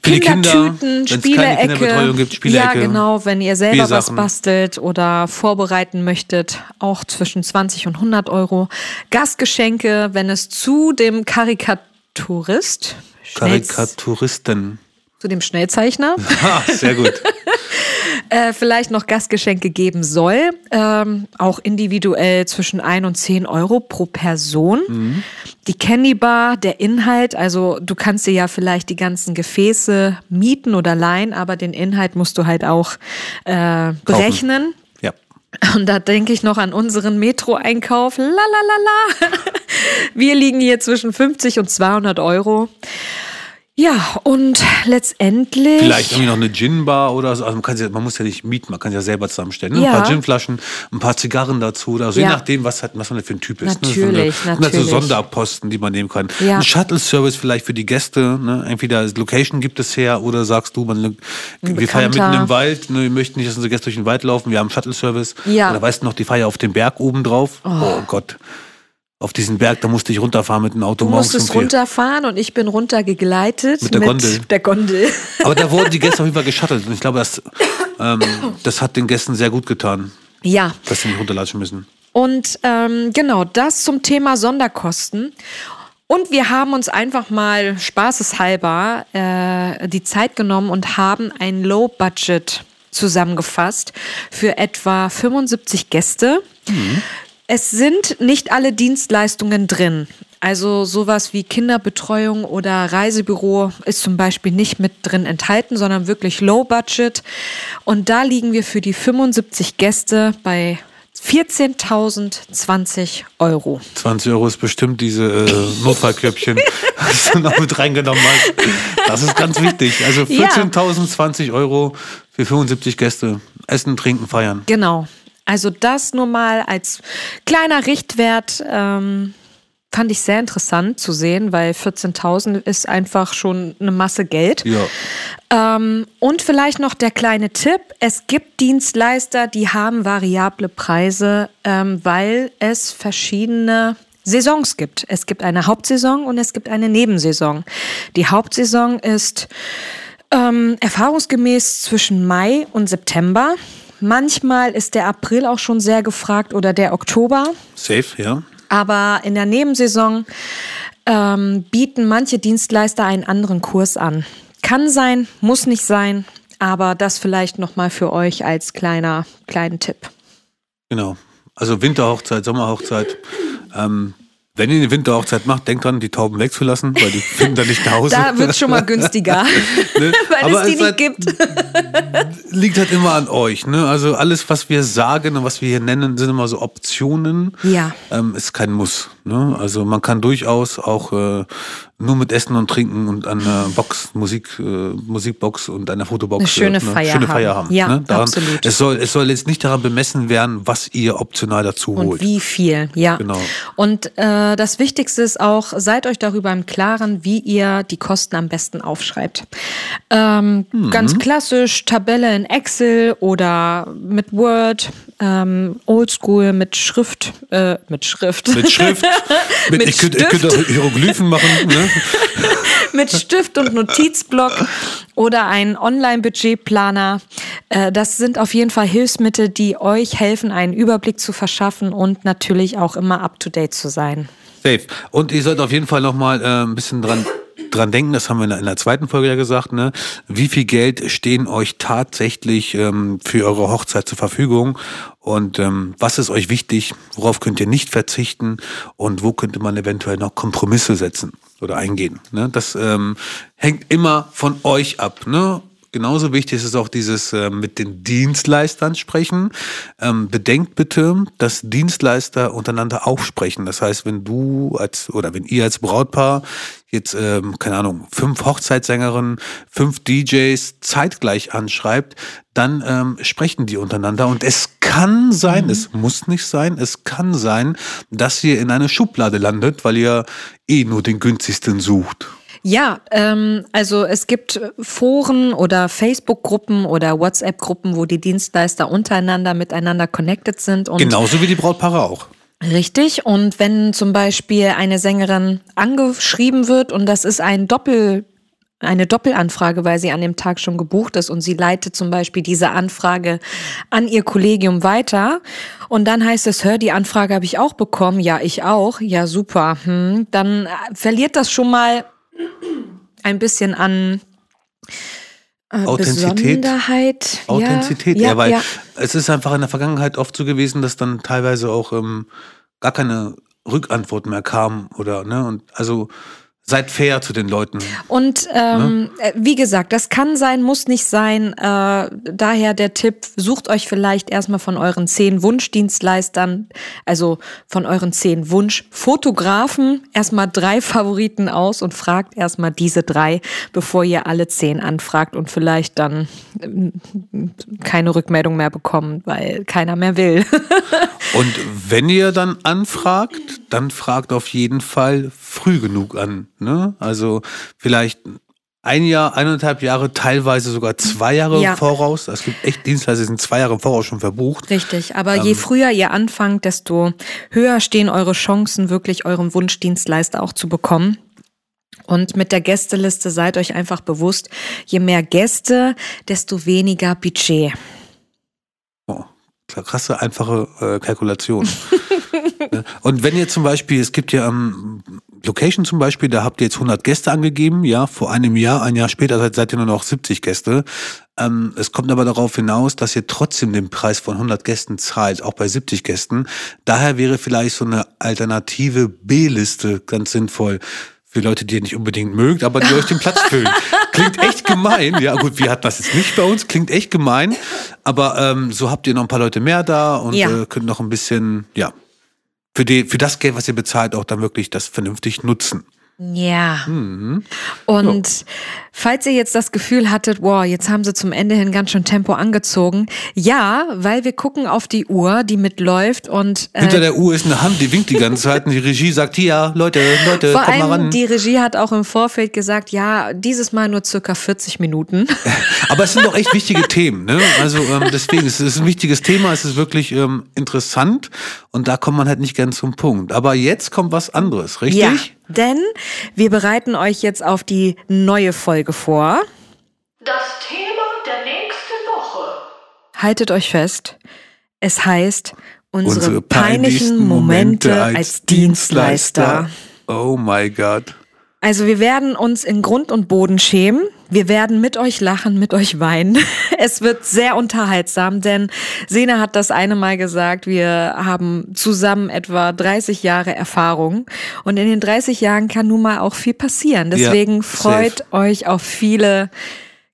Für Kinder, Kindertüten, keine Spielecke. Gibt, Ja, Spielecke, genau, wenn ihr selber was bastelt oder vorbereiten möchtet, auch zwischen 20 und 100 Euro. Gastgeschenke, wenn es zu dem Karikaturist, Karikaturisten. zu dem Schnellzeichner, Ha, [LAUGHS] sehr gut. [LAUGHS] äh, vielleicht noch Gastgeschenke geben soll. Ähm, auch individuell zwischen 1 und 10 Euro pro Person. Die Candy Bar, der Inhalt, also du kannst dir ja vielleicht die ganzen Gefäße mieten oder leihen, aber den Inhalt musst du halt auch äh, berechnen. Ja. Und da denke ich noch an unseren Metro-Einkauf. La la la la. [LAUGHS] Wir liegen hier zwischen 50 und 200 Euro. Ja, und letztendlich. Vielleicht irgendwie noch eine Gin-Bar oder so. Also man, sie, man muss ja nicht mieten, man kann sie ja selber zusammenstellen. Ne? Ja. Ein paar Ginflaschen, ein paar Zigarren dazu. Oder so, Ja. Je nachdem, was, hat, was man für ein Typ ist. Natürlich, ne? so halt so natürlich. Sonderposten, die man nehmen kann. Ja. Ein Shuttle-Service vielleicht für die Gäste. Ne? Entweder Location gibt es her oder sagst du, man, wir feiern mitten im Wald. Ne? Wir möchten nicht, dass unsere Gäste durch den Wald laufen. Wir haben Shuttle-Service. Ja. Oder weißt du noch, die Feier auf dem Berg oben drauf. Oh, Gott. Auf diesen Berg, da musste ich runterfahren mit dem Auto Du morgens musstest vier. runterfahren und ich bin runtergegleitet Mit der Gondel. der Gondel. Aber da wurden die Gäste auf jeden Fall [LAUGHS] geschattelt. Und ich glaube, das, ähm, das hat den Gästen sehr gut getan, Ja, dass sie nicht runterlatschen müssen. und ähm, genau das zum Thema Sonderkosten. Und wir haben uns einfach mal spaßeshalber äh, die Zeit genommen und haben ein Low-Budget zusammengefasst für etwa 75 Gäste. Es sind nicht alle Dienstleistungen drin. Also sowas wie Kinderbetreuung oder Reisebüro ist zum Beispiel nicht mit drin enthalten, sondern wirklich Low Budget. Und da liegen wir für die 75 Gäste bei 14.020 Euro. 20 Euro ist bestimmt diese äh, Notfallkörbchen, [LAUGHS] was du noch mit reingenommen hast. Das ist ganz wichtig. Also Ja. 14.020 Euro für 75 Gäste. Essen, trinken, feiern. Genau. Also das nur mal als kleiner Richtwert ähm, fand ich sehr interessant zu sehen, weil 14.000 ist einfach schon eine Masse Geld. Ja. Ähm, und vielleicht noch der kleine Tipp. Es gibt Dienstleister, die haben variable Preise, ähm, weil es verschiedene Saisons gibt. Es gibt eine Hauptsaison und es gibt eine Nebensaison. Die Hauptsaison ist ähm, erfahrungsgemäß zwischen Mai und September. Manchmal ist der April auch schon sehr gefragt oder der Oktober. Safe, ja. Aber in der Nebensaison ähm, bieten manche Dienstleister einen anderen Kurs an. Kann sein, muss nicht sein, aber das vielleicht nochmal für euch als kleiner, kleinen Tipp. Genau. Also Winterhochzeit, Sommerhochzeit. Ähm, wenn ihr eine Winterhochzeit macht, denkt dran, die Tauben wegzulassen, weil die finden da nicht nach Hause. Da wird es schon mal günstiger, [LAUGHS] Ne? [LAUGHS] weil Aber es die es nicht hat- gibt. [LAUGHS] liegt halt immer an euch. Ne? Also alles, was wir sagen und was wir hier nennen, sind immer so Optionen. Ja. Ähm, ist kein Muss. Ne? Also man kann durchaus auch äh, nur mit Essen und Trinken und einer Box, Musik, äh, Musikbox und einer Fotobox Eine schöne äh, ne? Feier schöne haben. Feier haben. Ja, ne? Daran, absolut. Es soll, es soll jetzt nicht daran bemessen werden, was ihr optional dazu Und holt. wie viel, ja. Genau. Und äh, das Wichtigste ist auch, seid euch darüber im Klaren, wie ihr die Kosten am besten aufschreibt. Ähm, Mhm. Ganz klassisch, Tabelle in Excel oder mit Word, ähm, Oldschool mit Schrift, äh, mit Schrift. Mit Schrift, [LAUGHS] mit, ich, könnte, ich könnte auch Hieroglyphen machen. Ne? [LAUGHS] mit Stift und Notizblock oder ein Online-Budgetplaner. Äh, Das sind auf jeden Fall Hilfsmittel, die euch helfen, einen Überblick zu verschaffen und natürlich auch immer up-to-date zu sein. Safe. Und ihr sollt auf jeden Fall noch mal äh, ein bisschen dran dran denken, das haben wir in der, zweiten Folge ja gesagt, ne? Wie viel Geld stehen euch tatsächlich ähm, für eure Hochzeit zur Verfügung und ähm, was ist euch wichtig, worauf könnt ihr nicht verzichten und wo könnte man eventuell noch Kompromisse setzen oder eingehen. Ne? Das ähm, hängt immer von euch ab. Ne? Genauso wichtig ist es auch dieses äh, mit den Dienstleistern sprechen. Ähm, bedenkt bitte, dass Dienstleister untereinander auch sprechen. Das heißt, wenn du als oder wenn ihr als Brautpaar jetzt, ähm, keine Ahnung, fünf Hochzeitssängerinnen, fünf DJs zeitgleich anschreibt, dann ähm, sprechen die untereinander. Und es kann sein, es muss nicht sein, es kann sein, dass ihr in eine Schublade landet, weil ihr eh nur den günstigsten sucht. Ja, ähm, also es gibt Foren oder Facebook-Gruppen oder WhatsApp-Gruppen, wo die Dienstleister untereinander miteinander connected sind. Und Genauso wie die Brautpaare auch. Richtig. Und wenn zum Beispiel eine Sängerin angeschrieben wird und das ist ein Doppel, eine Doppelanfrage, weil sie an dem Tag schon gebucht ist und sie leitet zum Beispiel diese Anfrage an ihr Kollegium weiter und dann heißt es, hör, die Anfrage habe ich auch bekommen. Ja, ich auch. Ja, super. Hm. Dann äh, verliert das schon mal ein bisschen an äh, Authentizität. Besonderheit. Authentizität, ja, ja, weil ja. es ist einfach in der Vergangenheit oft so gewesen, dass dann teilweise auch ähm, gar keine Rückantwort mehr kam oder ne und also seid fair zu den Leuten. Und ähm, äh, wie gesagt, das kann sein, muss nicht sein. Äh, daher der Tipp, sucht euch vielleicht erstmal von euren zehn Wunschdienstleistern, also von euren zehn Wunschfotografen, erstmal drei [LAUGHS] Favoriten aus und fragt erstmal diese drei, bevor ihr alle zehn anfragt und vielleicht dann ähm, keine Rückmeldung mehr bekommt, weil keiner mehr will. [LAUGHS] Und wenn ihr dann anfragt, dann fragt auf jeden Fall früh genug an. Ne? Also vielleicht ein Jahr, eineinhalb Jahre, teilweise sogar zwei Jahre Ja. Voraus. Es gibt echt Dienstleister, die sind zwei Jahre im Voraus schon verbucht. Richtig, aber Ähm. je früher ihr anfangt, desto höher stehen eure Chancen, wirklich euren Wunschdienstleister auch zu bekommen. Und mit der Gästeliste seid euch einfach bewusst, je mehr Gäste, desto weniger Budget. Oh, krasse, einfache äh, Kalkulation. [LAUGHS] Ne? Und wenn ihr zum Beispiel, es gibt ja am Location zum Beispiel, da habt ihr jetzt 100 Gäste angegeben, ja, vor einem Jahr, ein Jahr später seid, seid ihr nur noch 70 Gäste. Ähm, es kommt aber darauf hinaus, dass ihr trotzdem den Preis von 100 Gästen zahlt, auch bei 70 Gästen. Daher wäre vielleicht so eine alternative B-Liste ganz sinnvoll. Für Leute, die ihr nicht unbedingt mögt, aber die euch den Platz füllen. [LAUGHS] Klingt echt gemein. Ja, gut, wir hatten das jetzt nicht bei uns. Klingt echt gemein. Aber ähm, so habt ihr noch ein paar Leute mehr da und Ja. äh, könnt noch ein bisschen, ja, für, die, für das Geld, was ihr bezahlt, auch dann wirklich das vernünftig nutzen. Ja. Mhm. Und falls ihr jetzt das Gefühl hattet, wow, jetzt haben sie zum Ende hin ganz schön Tempo angezogen. Ja, weil wir gucken auf die Uhr, die mitläuft und äh, Hinter der Uhr ist eine Hand, die winkt die ganze Zeit und die Regie sagt, hier, Leute, Leute, Vor kommt mal allem ran. die Regie hat auch im Vorfeld gesagt, ja, dieses Mal nur circa 40 Minuten. [LAUGHS] Aber es sind doch echt wichtige Themen, ne? Also ähm, deswegen, es ist ein wichtiges Thema, es ist wirklich ähm, interessant und da kommt man halt nicht ganz zum Punkt. Aber jetzt kommt was anderes, richtig? Ja, denn wir bereiten euch jetzt auf die neue Folge vor. Das Thema der nächsten Woche. Haltet euch fest, es heißt unsere, Unsere peinlichen Momente als Dienstleister. Oh my God. Also wir werden uns in Grund und Boden schämen. Wir werden mit euch lachen, mit euch weinen. [LAUGHS] Es wird sehr unterhaltsam, denn Sena hat das eine Mal gesagt, wir haben zusammen etwa 30 Jahre Erfahrung und in den 30 Jahren kann nun mal auch viel passieren. Deswegen Ja, freut euch auf viele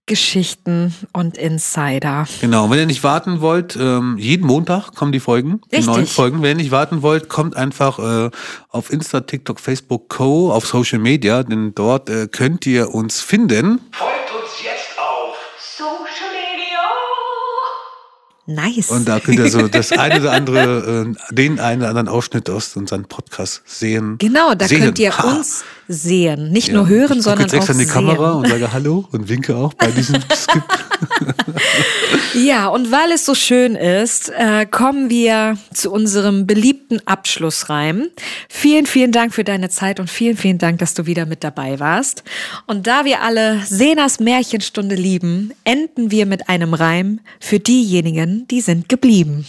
Geschichten und Insider. Genau, wenn ihr nicht warten wollt, ähm, jeden Montag kommen die Folgen, die Richtig. neuen Folgen. Wenn ihr nicht warten wollt, kommt einfach äh, auf Insta, TikTok, Facebook, Co. auf Social Media, denn dort äh, könnt ihr uns finden. Folgt uns jetzt auf Social Media. Nice. Und da könnt ihr so das eine oder andere, äh, den einen oder anderen Ausschnitt aus unserem Podcast sehen. genau, da sehen. könnt ihr Ha. uns sehen. Nicht Ja, nur hören, ich sondern jetzt extra auch in die sehen. Kamera und sage Hallo und winke auch bei diesem [LAUGHS] Skip. Ja, und weil es so schön ist, äh, kommen wir zu unserem beliebten Abschlussreim. Vielen, vielen Dank für deine Zeit und vielen, vielen Dank, dass du wieder mit dabei warst. Und da wir alle Senas Märchenstunde lieben, enden wir mit einem Reim für diejenigen, die sind geblieben.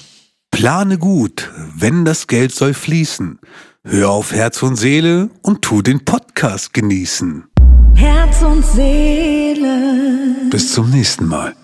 Plane gut, wenn das Geld soll fließen. Hör auf Herz und Seele und tu den Podcast genießen. Herz und Seele. Bis zum nächsten Mal.